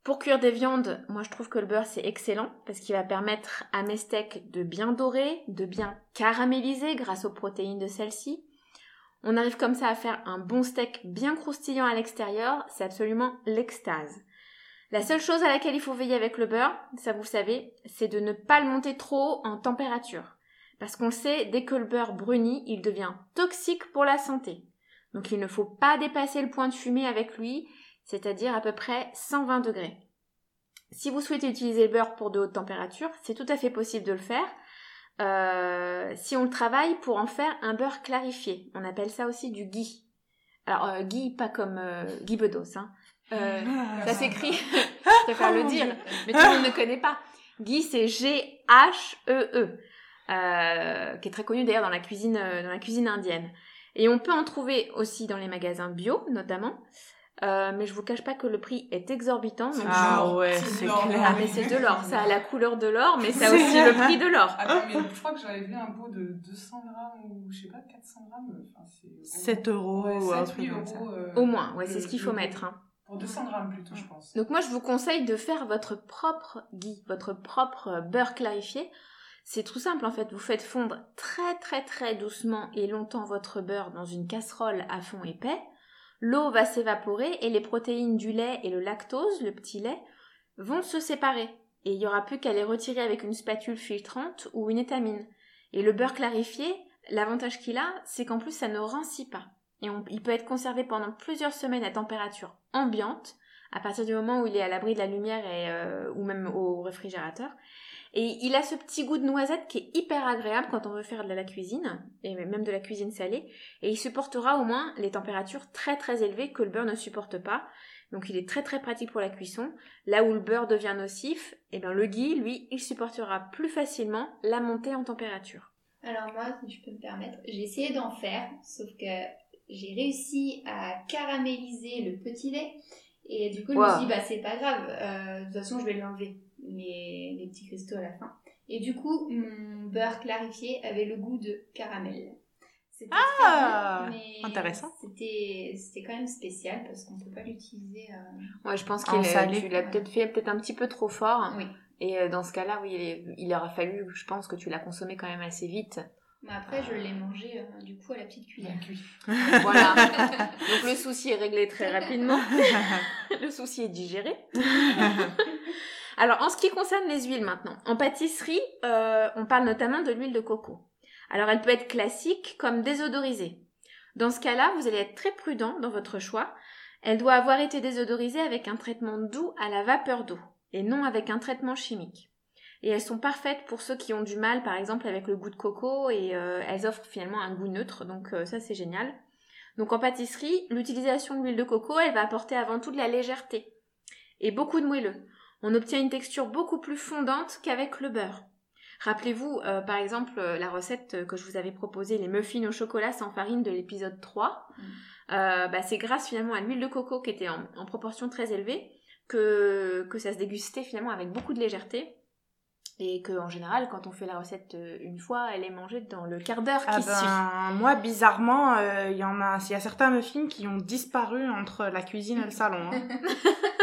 Pour cuire des viandes, moi je trouve que le beurre c'est excellent parce qu'il va permettre à mes steaks de bien dorer, de bien caraméliser grâce aux protéines de celles-ci. On arrive comme ça à faire un bon steak bien croustillant à l'extérieur, c'est absolument l'extase. La seule chose à laquelle il faut veiller avec le beurre, ça vous savez, c'est de ne pas le monter trop en température. Parce qu'on le sait, dès que le beurre brunit, il devient toxique pour la santé. Donc il ne faut pas dépasser le point de fumée avec lui, c'est-à-dire à peu près 120 degrés. Si vous souhaitez utiliser le beurre pour de hautes températures, c'est tout à fait possible de le faire. Euh, si on le travaille pour en faire un beurre clarifié, on appelle ça aussi du ghee. Alors, euh, Guy, pas comme euh, Guy Bedos, hein. Euh, ça s'écrit, je Ah, préfère le dire, mais tout le monde ne connaît pas. Guy, c'est G-H-E-E, euh, qui est très connu d'ailleurs dans la cuisine, dans la cuisine indienne. Et on peut en trouver aussi dans les magasins bio, notamment. Euh, mais je vous cache pas que le prix est exorbitant. donc Ah ouais, C'est l'or. Ah, clair. mais c'est de l'or. Ça a la couleur de l'or, mais ça a aussi le prix de l'or. Attends, mais je crois que j'avais vu un pot de 200 grammes ou je sais pas, 400 grammes. Enfin, c'est 7 euros Ouais, ou un 7, truc 8 comme ça. euros. euh, Au moins, ouais, c'est ce qu'il faut mettre. hein. Pour 200 grammes plutôt, je pense. Donc moi, je vous conseille de faire votre propre ghee, votre propre beurre clarifié. C'est tout simple en fait. Vous faites fondre très très très doucement et longtemps votre beurre dans une casserole à fond épais. L'eau va s'évaporer et les protéines du lait et le lactose, le petit lait, vont se séparer. Et il n'y aura plus qu'à les retirer avec une spatule filtrante ou une étamine. Et le beurre clarifié, l'avantage qu'il a, c'est qu'en plus ça ne rancit pas. Et il peut être conservé pendant plusieurs semaines à température ambiante à partir du moment où il est à l'abri de la lumière et, euh, ou même au réfrigérateur. Et il a ce petit goût de noisette qui est hyper agréable quand on veut faire de la cuisine, et même de la cuisine salée. Et il supportera au moins les températures très très élevées que le beurre ne supporte pas. Donc il est très très pratique pour la cuisson. Là où le beurre devient nocif, et bien le ghee, lui, il supportera plus facilement la montée en température. Alors moi, si je peux me permettre, j'ai essayé d'en faire, sauf que j'ai réussi à caraméliser le petit lait. Et du coup, je me suis dit, bah c'est pas grave, euh, de toute façon, je vais l'enlever, les, les petits cristaux à la fin. Et du coup, mon beurre clarifié avait le goût de caramel. C'était Ah, bon, intéressant. C'était, c'était quand même spécial parce qu'on peut pas l'utiliser. euh, Ouais, je pense En qu'il tu l'as peut-être fait peut-être un petit peu trop fort. Oui. Et euh, dans ce cas-là, oui, il, il aura fallu, je pense que tu l'as consommé quand même assez vite. Mais après, je l'ai mangé euh, du coup à la petite cuillère. Voilà. Donc le souci est réglé très rapidement. le souci est digéré. Alors en ce qui concerne les huiles maintenant, en pâtisserie, euh, on parle notamment de l'huile de coco. Alors elle peut être classique comme désodorisée. Dans ce cas-là, vous allez être très prudent dans votre choix. Elle doit avoir été désodorisée avec un traitement doux à la vapeur d'eau et non avec un traitement chimique. Et elles sont parfaites pour ceux qui ont du mal, par exemple, avec le goût de coco, et euh, elles offrent finalement un goût neutre, donc euh, ça c'est génial. Donc en pâtisserie, l'utilisation de l'huile de coco, elle va apporter avant tout de la légèreté et beaucoup de moelleux. On obtient une texture beaucoup plus fondante qu'avec le beurre. Rappelez-vous, euh, par exemple, euh, la recette que je vous avais proposée, les muffins au chocolat sans farine de l'épisode 3. Euh, bah, c'est grâce finalement à l'huile de coco qui était en, en proportion très élevée que, que ça se dégustait finalement avec beaucoup de légèreté. Et que en général, quand on fait la recette euh, une fois, elle est mangée dans le quart d'heure qui Ah suit. ben, moi, bizarrement, euh, il y en a, il y a certains muffins qui ont disparu entre la cuisine et le salon. hein.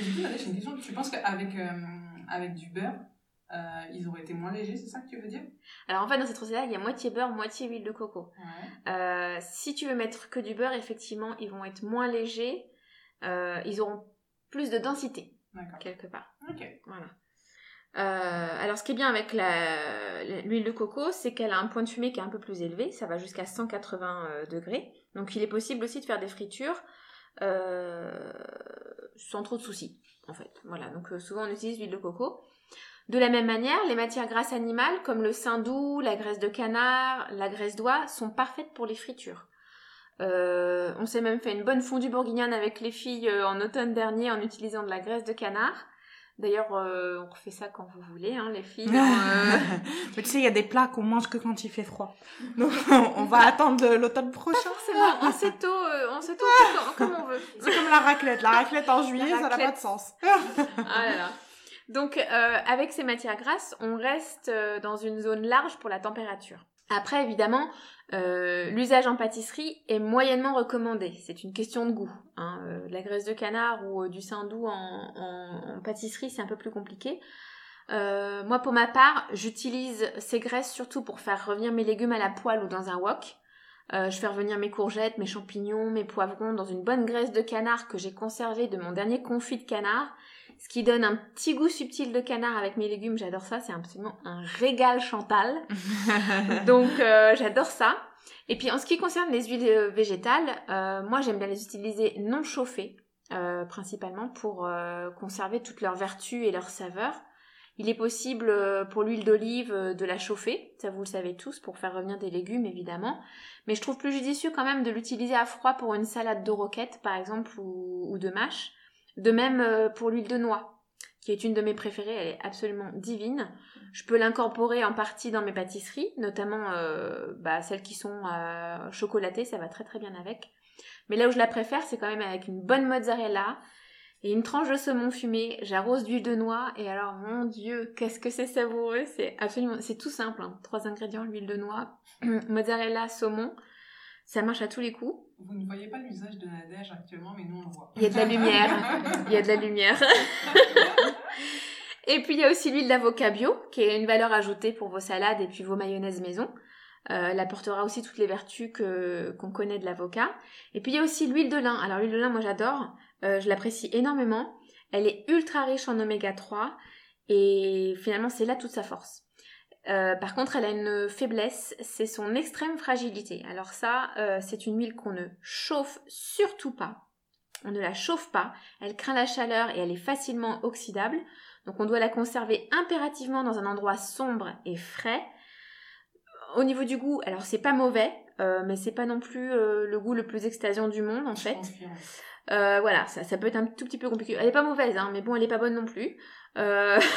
Mais du coup, j'ai une question. Tu penses qu'avec euh, avec du beurre, euh, ils auraient été moins légers, c'est ça que tu veux dire? Alors en fait, dans cette recette-là, il y a moitié beurre, moitié huile de coco. Ouais. Euh, si tu veux mettre que du beurre, effectivement, ils vont être moins légers. Euh, ils auront plus de densité, quelque part. Ok. Voilà. Alors, ce qui est bien avec l'huile de coco, c'est qu'elle a un point de fumée qui est un peu plus élevé. Ça va jusqu'à 180 euh, degrés. Donc, il est possible aussi de faire des fritures sans trop de soucis, en fait. Voilà. Donc, euh, souvent, on utilise l'huile de coco. De la même manière, les matières grasses animales, comme le saindoux, la graisse de canard, la graisse d'oie, sont parfaites pour les fritures. Euh, on s'est même fait une bonne fondue bourguignonne avec les filles euh, en automne dernier en utilisant de la graisse de canard. D'ailleurs, euh, on refait ça quand vous voulez, hein, les filles. Euh, Mais tu sais, il y a des plats qu'on mange que quand il fait froid. Donc, on va attendre l'automne prochain. forcément, on sait tôt, euh, on sait tôt comme, on veut. C'est comme la raclette. La raclette en juillet, ça n'a pas de sens. Ah là là. Donc, euh, avec ces matières grasses, on reste euh, dans une zone large pour la température. Après, évidemment, euh, l'usage en pâtisserie est moyennement recommandé. C'est une question de goût. Hein. Euh, la graisse de canard ou euh, du saindoux en, en, pâtisserie, c'est un peu plus compliqué. Euh, moi, pour ma part, j'utilise ces graisses surtout pour faire revenir mes légumes à la poêle ou dans un wok. Je fais revenir mes courgettes, mes champignons, mes poivrons dans une bonne graisse de canard que j'ai conservée de mon dernier confit de canard ce qui donne un petit goût subtil de canard avec mes légumes. J'adore ça, c'est absolument un régal Chantal. Donc euh, j'adore ça. Et puis en ce qui concerne les huiles euh, végétales, euh, moi j'aime bien les utiliser non chauffées, euh, principalement pour conserver toutes leurs vertus et leurs saveurs. Il est possible pour l'huile d'olive de la chauffer, ça vous le savez tous, pour faire revenir des légumes évidemment. Mais je trouve plus judicieux quand même de l'utiliser à froid pour une salade de roquette par exemple ou, de mâche. De même euh, pour l'huile de noix, qui est une de mes préférées, elle est absolument divine. Je peux l'incorporer en partie dans mes pâtisseries, notamment bah, celles qui sont chocolatées, ça va très très bien avec. Mais là où je la préfère, c'est quand même avec une bonne mozzarella, et une tranche de saumon fumé, j'arrose d'huile de noix et alors mon dieu, qu'est-ce que c'est savoureux, c'est absolument, c'est tout simple, hein. trois ingrédients, l'huile de noix, mozzarella, saumon, ça marche à tous les coups. Vous ne voyez pas l'usage de Nadège actuellement, mais nous on le voit. Il y a de la lumière, il y a de la lumière. et puis il y a aussi l'huile d'avocat bio, qui est une valeur ajoutée pour vos salades et puis vos mayonnaises maison. Euh, elle apportera aussi toutes les vertus que qu'on connaît de l'avocat. Et puis il y a aussi l'huile de lin. Alors l'huile de lin, moi j'adore. Euh, je l'apprécie énormément. Elle est ultra riche en oméga 3 et finalement c'est là toute sa force. Euh, par contre, elle a une faiblesse, c'est son extrême fragilité. Alors ça, euh, c'est une huile qu'on ne chauffe surtout pas. On ne la chauffe pas, elle craint la chaleur et elle est facilement oxydable. Donc on doit la conserver impérativement dans un endroit sombre et frais. Au niveau du goût, alors c'est pas mauvais, mais c'est pas non plus le goût le plus extasiant du monde en fait. Euh, voilà, ça, ça, peut être un tout petit peu compliqué. Elle est pas mauvaise, hein, mais bon, elle est pas bonne non plus. Euh...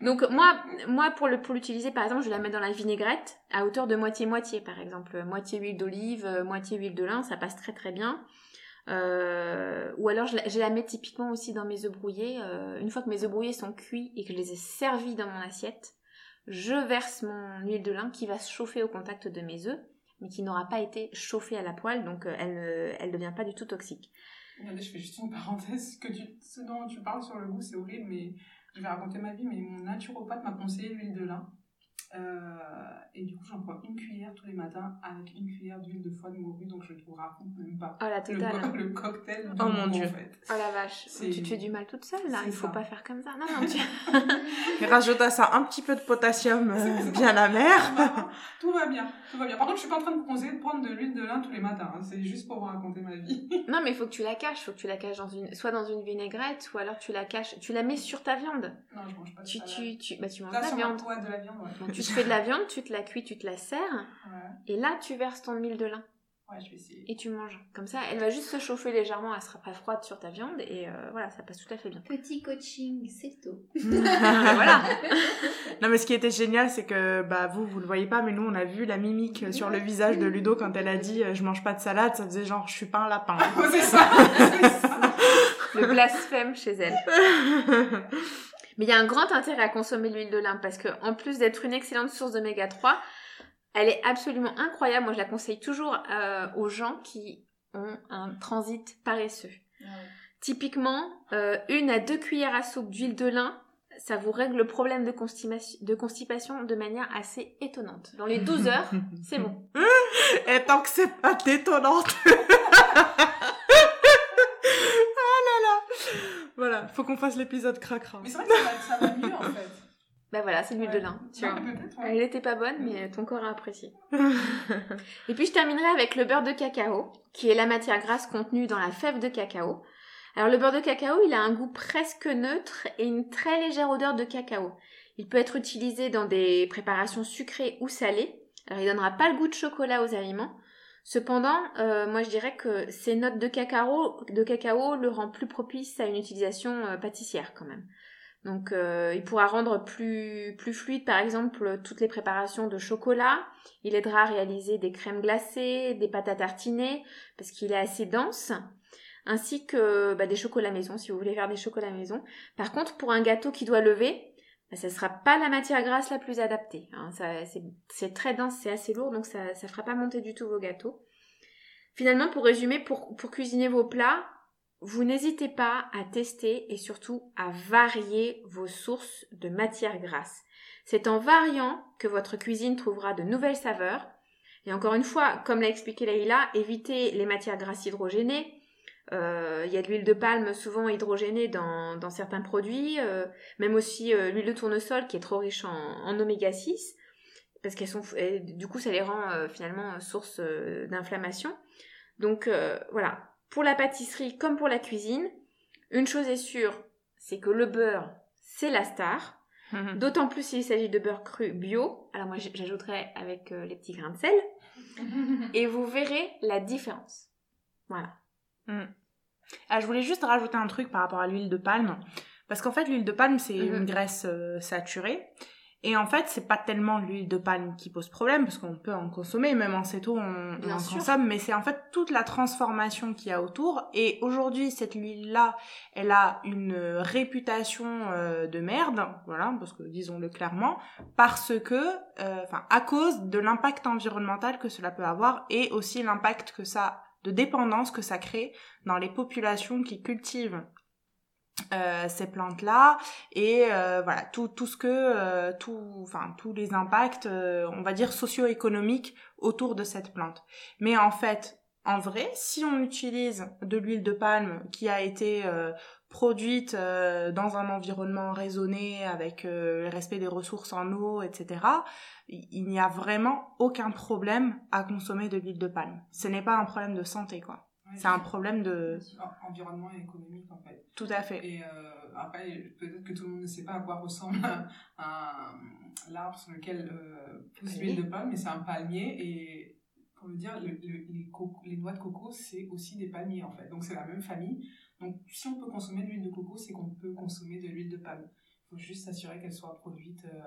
Donc moi, moi pour le l'utiliser, par exemple, je la mets dans la vinaigrette à hauteur de moitié moitié, par exemple, moitié huile d'olive, euh, moitié huile de lin, ça passe très très bien. Euh, ou alors je la, mets typiquement aussi dans mes œufs brouillés. Euh, une fois que mes œufs brouillés sont cuits et que je les ai servis dans mon assiette, je verse mon huile de lin qui va se chauffer au contact de mes œufs, mais qui n'aura pas été chauffée à la poêle, donc elle ne devient pas du tout toxique. Regardez, je fais juste une parenthèse. Que tu, ce dont tu parles sur le goût, c'est horrible, mais je vais raconter ma vie. Mais mon naturopathe m'a conseillé l'huile de lin. Euh, et du coup, j'en prends une cuillère tous les matins avec une cuillère d'huile de foie de morue, donc je ne vous raconte même pas. Oh la totale. Le, le cocktail. Oh mon dieu. En fait. Oh la vache. Tu te fais du mal toute seule là. Il faut pas faire comme ça. Non non. Tu... rajoute à ça un petit peu de potassium euh, bien amer. tout va bien. Tout va bien. Par contre, je suis pas en train de vous conseiller de prendre de l'huile de lin tous les matins. Hein. C'est juste pour vous raconter ma vie. non mais il faut que tu la caches. Il faut que tu la caches dans une, soit dans une vinaigrette, ou alors tu la caches. Tu la mets sur ta viande. Non, je mange pas. De tu, tu, tu, bah, tu manges la viande. de la viande. Ouais. Tu te fais de la viande, tu te la cuis, tu te la sers, et là tu verses ton huile de lin. Ouais, je vais essayer. Et tu manges. Comme ça, elle va juste se chauffer légèrement, elle sera pas froide sur ta viande, et euh, voilà, ça passe tout à fait bien. Petit coaching, c'est tout. voilà. non, mais ce qui était génial, c'est que bah vous, vous le voyez pas, mais nous, on a vu la mimique sur le visage de Ludo quand elle a dit euh, je mange pas de salade, ça faisait genre je suis pas un lapin. c'est ça. le blasphème chez elle. Mais il y a un grand intérêt à consommer l'huile de lin parce que en plus d'être une excellente source d'oméga 3, elle est absolument incroyable. Moi, je la conseille toujours euh, aux gens qui ont un transit paresseux. Typiquement, euh, une à deux cuillères à soupe d'huile de lin, ça vous règle le problème de constipation, de constipation de manière assez étonnante. Dans les 12 heures, c'est bon. Et tant que c'est pas détonnante. Voilà, faut qu'on fasse l'épisode cracra. Mais c'est vrai que ça va, mieux en fait. Bah voilà, c'est l'huile de lin. Tu vois. Elle était pas bonne, mais ton corps a apprécié. et puis je terminerai avec le beurre de cacao, qui est la matière grasse contenue dans la fève de cacao. Alors le beurre de cacao, il a un goût presque neutre et une très légère odeur de cacao. Il peut être utilisé dans des préparations sucrées ou salées. Alors il donnera pas le goût de chocolat aux aliments, Cependant, euh, moi je dirais que ces notes de cacao, de cacao le rend plus propice à une utilisation euh, pâtissière quand même. Donc euh, il pourra rendre plus, plus fluide par exemple toutes les préparations de chocolat. Il aidera à réaliser des crèmes glacées, des pâtes à tartiner parce qu'il est assez dense. Ainsi que bah, des chocolats maison si vous voulez faire des chocolats maison. Par contre pour un gâteau qui doit lever, ça ne sera pas la matière grasse la plus adaptée. Hein. c'est très dense, c'est assez lourd, donc ça ne fera pas monter du tout vos gâteaux. Finalement, pour résumer, pour, pour cuisiner vos plats, vous n'hésitez pas à tester et surtout à varier vos sources de matière grasse. C'est en variant que votre cuisine trouvera de nouvelles saveurs. Et encore une fois, comme l'a expliqué Leïla, évitez les matières grasses hydrogénées, euh, il y a de l'huile de palme souvent hydrogénée dans, dans certains produits, euh, même aussi euh, l'huile de tournesol qui est trop riche en, en oméga 6, parce qu'elles sont, du coup ça les rend finalement source d'inflammation. Donc voilà, pour la pâtisserie comme pour la cuisine, une chose est sûre, c'est que le beurre c'est la star. Mhm. D'autant plus s'il s'agit de beurre cru bio. Alors moi, j'ajouterai avec les petits grains de sel. Et vous verrez la différence. Voilà. Ah, je voulais juste rajouter un truc par rapport à l'huile de palme. Parce qu'en fait, l'huile de palme, c'est Mhm. une graisse euh, saturée. Et en fait, c'est pas tellement l'huile de palme qui pose problème, parce qu'on peut en consommer, même en céto, on, on en sûr. consomme, mais c'est en fait toute la transformation qu'il y a autour. Et aujourd'hui, cette huile-là, elle a une euh, réputation euh, de merde, voilà, parce que disons-le clairement, parce que, euh, enfin, à cause de l'impact environnemental que cela peut avoir, et aussi l'impact que ça, de dépendance que ça crée dans les populations qui cultivent euh, ces plantes-là et euh, voilà tout ce que euh, tout enfin tous les impacts on va dire socio-économiques autour de cette plante. Mais en fait, en vrai, si on utilise de l'huile de palme qui a été produite euh, dans un environnement raisonné avec euh, le respect des ressources en eau, etc., il n'y a vraiment aucun problème à consommer de l'huile de palme. Ce n'est pas un problème de santé, quoi. C'est un problème de... en- environnement et économique en fait. Tout à fait. Et euh, après, peut-être que tout le monde ne sait pas à quoi ressemble l'arbre sur lequel pousse Palmier. l'huile de palme, mais c'est un palmier et pour le dire, le- le- les, les noix de coco, c'est aussi des palmiers en fait. Donc c'est la même famille. Donc si on peut consommer de l'huile de coco, c'est qu'on peut consommer de l'huile de palme. Il faut juste s'assurer qu'elle soit produite euh,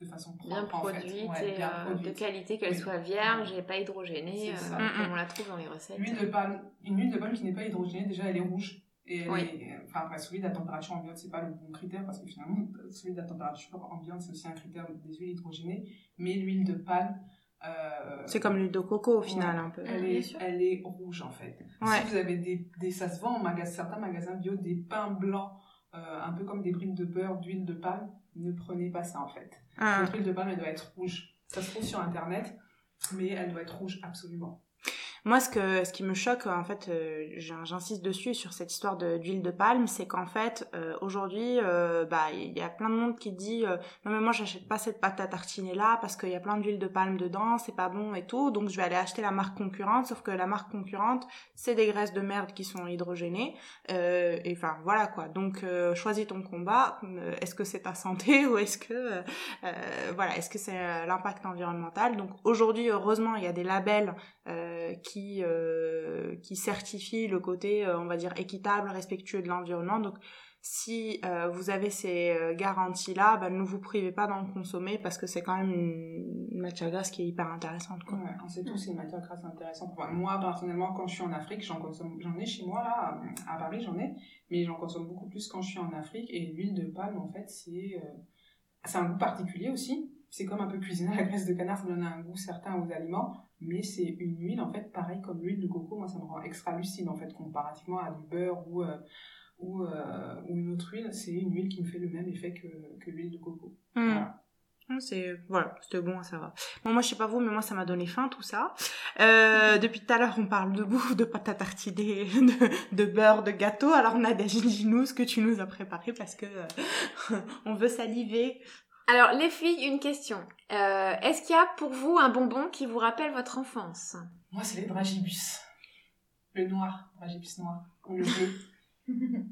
de façon propre Bien en fait. produite Ouais, et bien euh, de qualité, qu'elle Oui. soit vierge et pas hydrogénée, euh, comme Mm, mm. on la trouve dans les recettes. L'huile de palme, une huile de palme qui n'est pas hydrogénée, déjà elle est rouge. Et elle Oui. est, enfin, après, celui de la température ambiante, c'est pas le bon critère parce que finalement, celui de la température ambiante, c'est aussi un critère des huiles hydrogénées. Mais l'huile de palme, euh, C'est comme l'huile de coco au final Ouais. un peu. elle, est, sûr. elle est rouge en fait. Ouais. Si vous avez des, des, ça se vend en magasin, certains magasins bio, des pains blancs, euh, un peu comme des briques de beurre d'huile de palme, ne prenez pas ça en fait. Ah. Votre huile de palme, elle doit être rouge. Ça se trouve sur internet, mais elle doit être rouge absolument. Moi, ce que ce qui me choque, en fait, euh, j'in- j'insiste dessus sur cette histoire d'huile de, palme, c'est qu'en fait, euh, aujourd'hui, euh, bah, il y a plein de monde qui dit non mais moi j'achète pas cette pâte à tartiner là parce qu'il y a plein d'huile de palme dedans, c'est pas bon et tout, donc je vais aller acheter la marque concurrente. Sauf que la marque concurrente, c'est des graisses de merde qui sont hydrogénées. Et enfin voilà quoi. Donc choisis ton combat. Est-ce que c'est ta santé ou est-ce que voilà, est-ce que c'est l'impact environnemental? Donc aujourd'hui, heureusement, il y a des labels euh, qui euh, qui certifient le côté, euh, on va dire, équitable, respectueux de l'environnement. Donc si vous avez ces euh, garanties-là, ben, ne vous privez pas d'en consommer parce que c'est quand même une, matière grasse qui est hyper intéressante. Quoi. On sait tous, c'est une matière grasse intéressante. Moi, personnellement, quand je suis en Afrique, j'en consomme, j'en ai chez moi, là, à Paris, j'en ai, mais j'en consomme beaucoup plus quand je suis en Afrique. Et l'huile de palme, en fait, c'est, c'est un goût particulier aussi. C'est comme un peu cuisiner la graisse de canard, ça donne un goût certain aux aliments, mais c'est une huile, en fait, pareil comme l'huile de coco. Moi, ça me rend extra lucide, en fait, comparativement à du beurre ou, euh, ou, euh, ou une autre huile. C'est une huile qui me fait le même effet que, que l'huile de coco. Hmm. Voilà. Ah, C'est voilà, c'était bon, ça va. Bon, moi je sais pas vous, mais moi ça m'a donné faim tout ça. Euh, depuis tout à l'heure, on parle de bouffe, de pâte à tartiner, de, de beurre, de gâteau. Alors Nadège, dis-nous ce que tu nous as préparé parce que euh, on veut saliver. Alors, les filles, une question. Euh, Est-ce qu'il y a pour vous un bonbon qui vous rappelle votre enfance? Moi, c'est les dragibus. Le noir, dragibus noir, ou le bleu.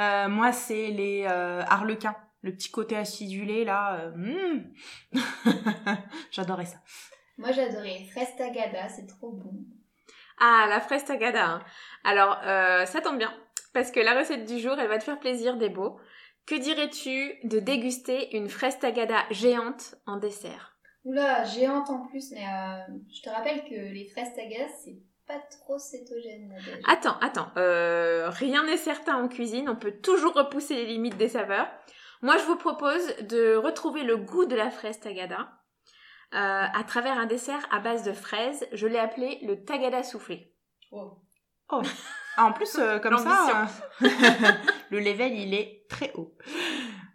Euh, moi c'est les euh, harlequins, le petit côté acidulé là. euh, hmm. J'adorais ça. Moi, j'adorais les fraises tagada, c'est trop bon. Ah, la fraise tagada. hein. Alors, euh, ça tombe bien, parce que la recette du jour, elle va te faire plaisir, Débo. Que dirais-tu de déguster une fraise tagada géante en dessert? Oula, géante en plus, mais euh, je te rappelle que les fraises tagada, c'est pas trop cétogène. Attends, attends. Euh, rien n'est certain en cuisine, on peut toujours repousser les limites des saveurs. Moi, je vous propose de retrouver le goût de la fraise tagada euh, à travers un dessert à base de fraises. Je l'ai appelé le tagada soufflé. Oh. Ah, en plus, euh, comme ça, euh, le level il est très haut.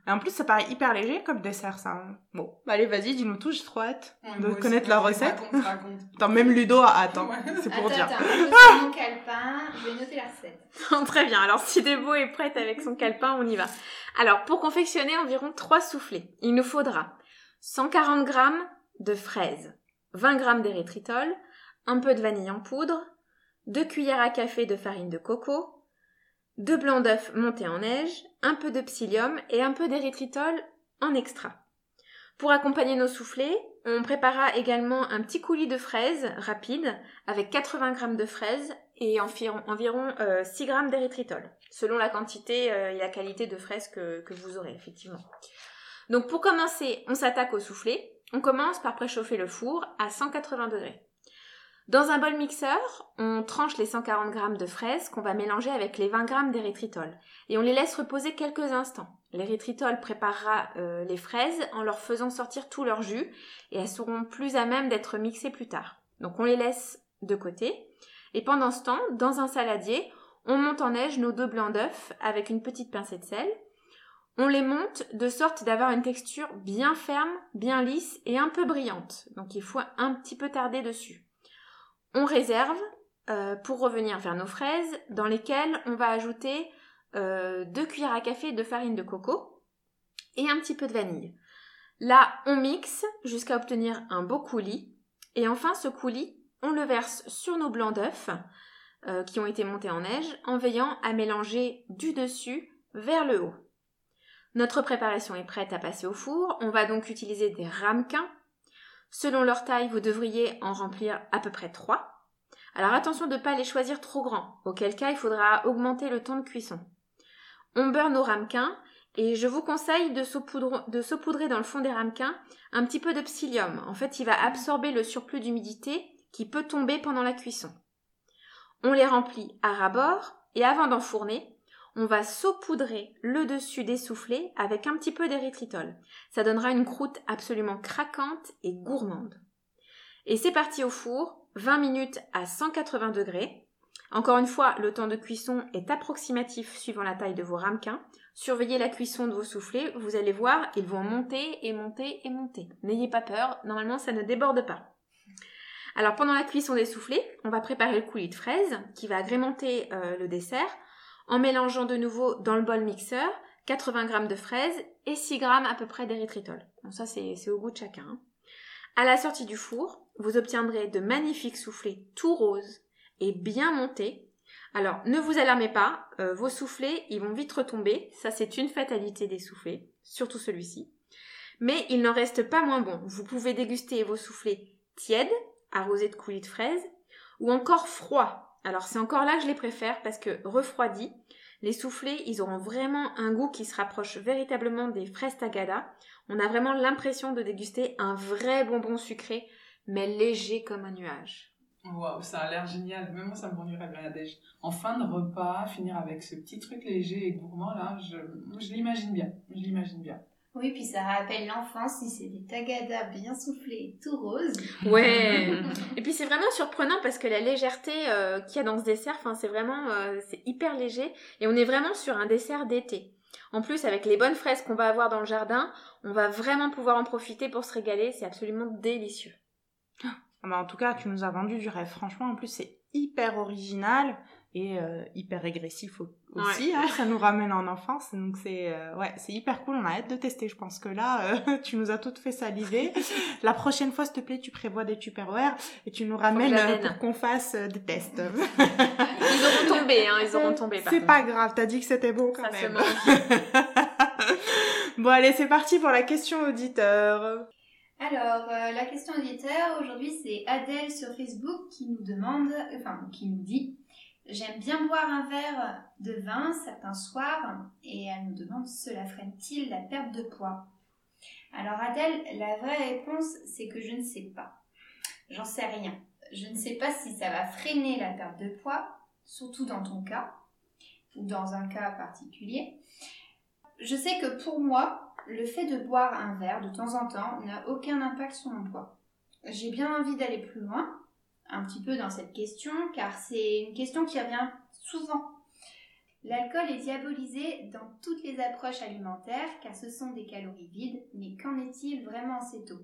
Et en plus, ça paraît hyper léger comme dessert, ça. hein. Bon, bah, allez, vas-y, dis-nous tout, j'ai trop hâte Ouais, de aussi, connaître la recette. Raconte, raconte. Attends, même Ludo a hâte, hein. Ouais. c'est pour attends, dire. attends, je mon calepin, je vais noter la recette. Très bien, alors si Débo est prête avec son calepin, on y va. Alors, pour confectionner environ 3 soufflés, il nous faudra 140 g de fraises, 20 g d'érythritol, un peu de vanille en poudre, 2 cuillères à café de farine de coco, 2 blancs d'œufs montés en neige, un peu de psyllium et un peu d'érythritol en extra. Pour accompagner nos soufflés, on préparera également un petit coulis de fraises rapide avec 80 g de fraises et environ, environ 6 g d'érythritol, selon la quantité et la qualité de fraises que, vous aurez effectivement. Donc pour commencer, on s'attaque au soufflé. On commence par préchauffer le four à 180 degrés. Dans un bol mixeur, on tranche les 140 g de fraises qu'on va mélanger avec les 20 g d'érythritol et on les laisse reposer quelques instants. L'érythritol préparera euh, les fraises en leur faisant sortir tout leur jus et elles seront plus à même d'être mixées plus tard. Donc on les laisse de côté et pendant ce temps, dans un saladier, on monte en neige nos deux blancs d'œufs avec une petite pincée de sel. On les monte de sorte d'avoir une texture bien ferme, bien lisse et un peu brillante. Donc il faut un petit peu tarder dessus. On réserve euh, pour revenir vers nos fraises dans lesquelles on va ajouter euh, deux cuillères à café de farine de coco et un petit peu de vanille. Là, on mixe jusqu'à obtenir un beau coulis. Et enfin, ce coulis, on le verse sur nos blancs d'œufs euh, qui ont été montés en neige en veillant à mélanger du dessus vers le haut. Notre préparation est prête à passer au four. On va donc utiliser des ramequins Selon leur taille, vous devriez en remplir à peu près 3. Alors attention de ne pas les choisir trop grands, auquel cas il faudra augmenter le temps de cuisson. On beurre nos ramequins et je vous conseille de saupoudrer dans le fond des ramequins un petit peu de psyllium. En fait, il va absorber le surplus d'humidité qui peut tomber pendant la cuisson. On les remplit à ras-bord et avant d'enfourner, on va saupoudrer le dessus des soufflés avec un petit peu d'érythritol. Ça donnera une croûte absolument craquante et gourmande. Et c'est parti au four, 20 minutes à 180 degrés. Encore une fois, le temps de cuisson est approximatif suivant la taille de vos ramequins. Surveillez la cuisson de vos soufflés, vous allez voir, ils vont monter et monter et monter. N'ayez pas peur, normalement ça ne déborde pas. Alors pendant la cuisson des soufflés, on va préparer le coulis de fraises qui va agrémenter euh, le dessert en mélangeant de nouveau dans le bol mixeur 80 g de fraises et 6 g à peu près d'érythritol. Donc ça c'est au goût de chacun. Hein. À la sortie du four, vous obtiendrez de magnifiques soufflés tout roses et bien montés. Alors ne vous alarmez pas, euh, vos soufflés ils vont vite retomber, ça c'est une fatalité des soufflés, surtout celui-ci. Mais il n'en reste pas moins bon. Vous pouvez déguster vos soufflés tièdes, arrosés de coulis de fraises, ou encore froids, alors c'est encore là que je les préfère parce que refroidis, les soufflés, ils auront vraiment un goût qui se rapproche véritablement des fraises tagada. On a vraiment l'impression de déguster un vrai bonbon sucré, mais léger comme un nuage. Waouh, ça a l'air génial. Même moi, ça me rendurait bien la En fin de repas, finir avec ce petit truc léger et gourmand là, je l'imagine bien. Je l'imagine bien. Oui, puis ça rappelle l'enfance si c'est des tagadas bien soufflés, tout rose. Ouais. et puis c'est vraiment surprenant parce que la légèreté euh, qu'il y a dans ce dessert, enfin c'est vraiment euh, c'est hyper léger et on est vraiment sur un dessert d'été. En plus, avec les bonnes fraises qu'on va avoir dans le jardin, on va vraiment pouvoir en profiter pour se régaler. C'est absolument délicieux. Ah bah, en tout cas, tu nous as vendu du rêve. Franchement, en plus, c'est hyper original et euh, hyper régressif aussi. Hein, ça nous ramène en enfance, donc c'est euh, ouais, c'est hyper cool. On a hâte de tester. Je pense que là, euh, tu nous as toutes fait saliver. La prochaine fois, s'il te plaît, tu prévois des Tupperware et tu nous ramènes pour qu'on fasse des tests. ils auront tombé, hein, ils auront tombé. C'est pas grave. T'as dit que c'était beau quand même. bon allez, c'est parti pour la question auditeur. Alors, la question auditeur, aujourd'hui, c'est Adèle sur Facebook qui nous demande, enfin, qui nous dit J'aime bien boire un verre de vin certains soirs et elle nous demande cela freine-t-il la perte de poids? Alors Adèle, la vraie réponse c'est que je ne sais pas. J'en sais rien. Je ne sais pas si ça va freiner la perte de poids, surtout dans ton cas ou dans un cas particulier. Je sais que pour moi, le fait de boire un verre de temps en temps n'a aucun impact sur mon poids. J'ai bien envie d'aller plus loin, un petit peu dans cette question, car c'est une question qui revient souvent. L'alcool est diabolisé dans toutes les approches alimentaires, car ce sont des calories vides, mais qu'en est-il vraiment en céto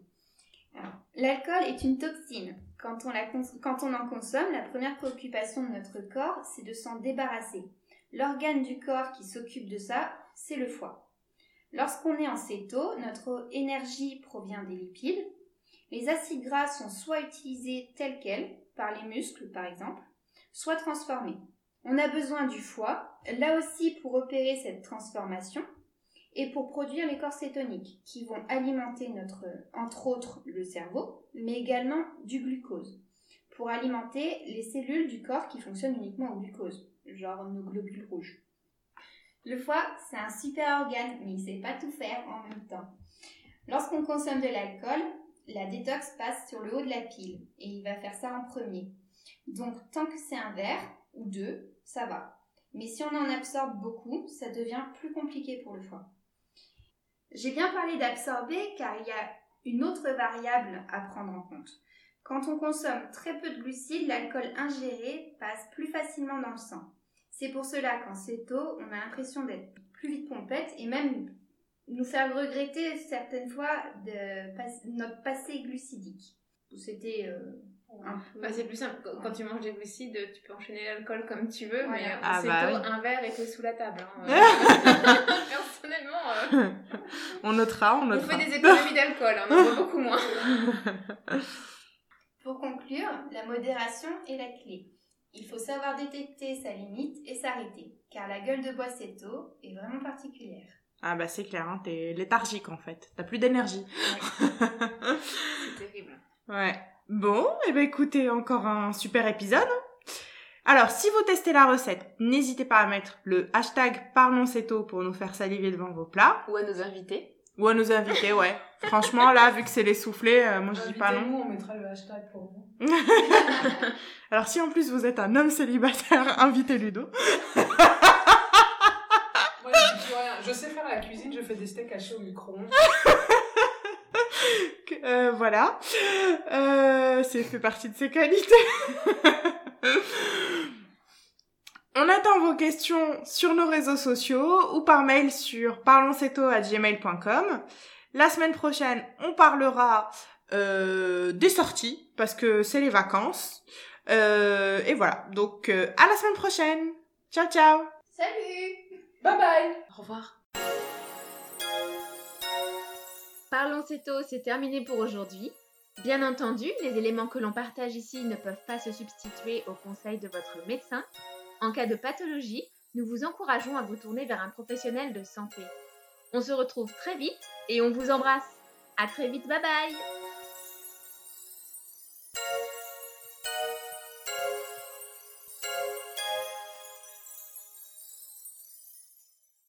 L'alcool est une toxine. Quand on, en consomme, la première préoccupation de notre corps, c'est de s'en débarrasser. L'organe du corps qui s'occupe de ça, c'est le foie. Lorsqu'on est en céto, notre énergie provient des lipides, les acides gras sont soit utilisés tels quels, par les muscles par exemple, soit transformés. On a besoin du foie, là aussi pour opérer cette transformation, et pour produire les corps cétoniques qui vont alimenter notre, entre autres le cerveau, mais également du glucose pour alimenter les cellules du corps qui fonctionnent uniquement au glucose, genre nos globules rouges. Le foie, c'est un super organe, mais il ne sait pas tout faire en même temps. Lorsqu'on consomme de l'alcool, la détox passe sur le haut de la pile et il va faire ça en premier. Donc tant que c'est un verre ou deux, ça va. Mais si on en absorbe beaucoup, ça devient plus compliqué pour le foie. J'ai bien parlé d'absorber car il y a une autre variable à prendre en compte. Quand on consomme très peu de glucides, l'alcool ingéré passe plus facilement dans le sang. C'est pour cela qu'en céto, on a l'impression d'être plus vite pompette et même nous faire regretter certaines fois de notre passé glucidique. C'était euh. Bah, c'est plus simple. Quand tu manges des glucides, tu peux enchaîner l'alcool comme tu veux, mais en Ah, céto, bah oui. un verre était sous la table. hein. Personnellement, euh, On notera, on on notera. fait des économies d'alcool, hein, on en boit beaucoup moins. Pour conclure, la modération est la clé. Il faut savoir détecter sa limite et s'arrêter, car la gueule de bois céto est vraiment particulière. Ah bah c'est clair, hein, t'es léthargique en fait. T'as plus d'énergie. C'est terrible. ouais. Bon, et ben écoutez, encore un super épisode. Alors, si vous testez la recette, n'hésitez pas à mettre le hashtag parlonsceto pour nous faire saliver devant vos plats. Ou à nos invités. Ou à nos invités, ouais. Franchement, là, vu que c'est les soufflés, euh, moi je dis pas non. On mettra le hashtag pour vous. Alors si en plus vous êtes un homme célibataire, invitez Ludo. Je sais faire la cuisine, je fais des steaks hachés au micro-ondes. Euh, voilà. Euh, c'est fait partie de ses qualités. On attend vos questions sur nos réseaux sociaux ou par mail sur parlonsceto@gmail.com. La semaine prochaine, on parlera euh, des sorties parce que c'est les vacances. Euh, et voilà. Donc euh, à la semaine prochaine. Ciao ciao. Salut Bye bye Au revoir. Parlons Céto, c'est terminé pour aujourd'hui. Bien entendu, les éléments que l'on partage ici ne peuvent pas se substituer aux conseils de votre médecin. En cas de pathologie, nous vous encourageons à vous tourner vers un professionnel de santé. On se retrouve très vite et on vous embrasse. À très vite, bye bye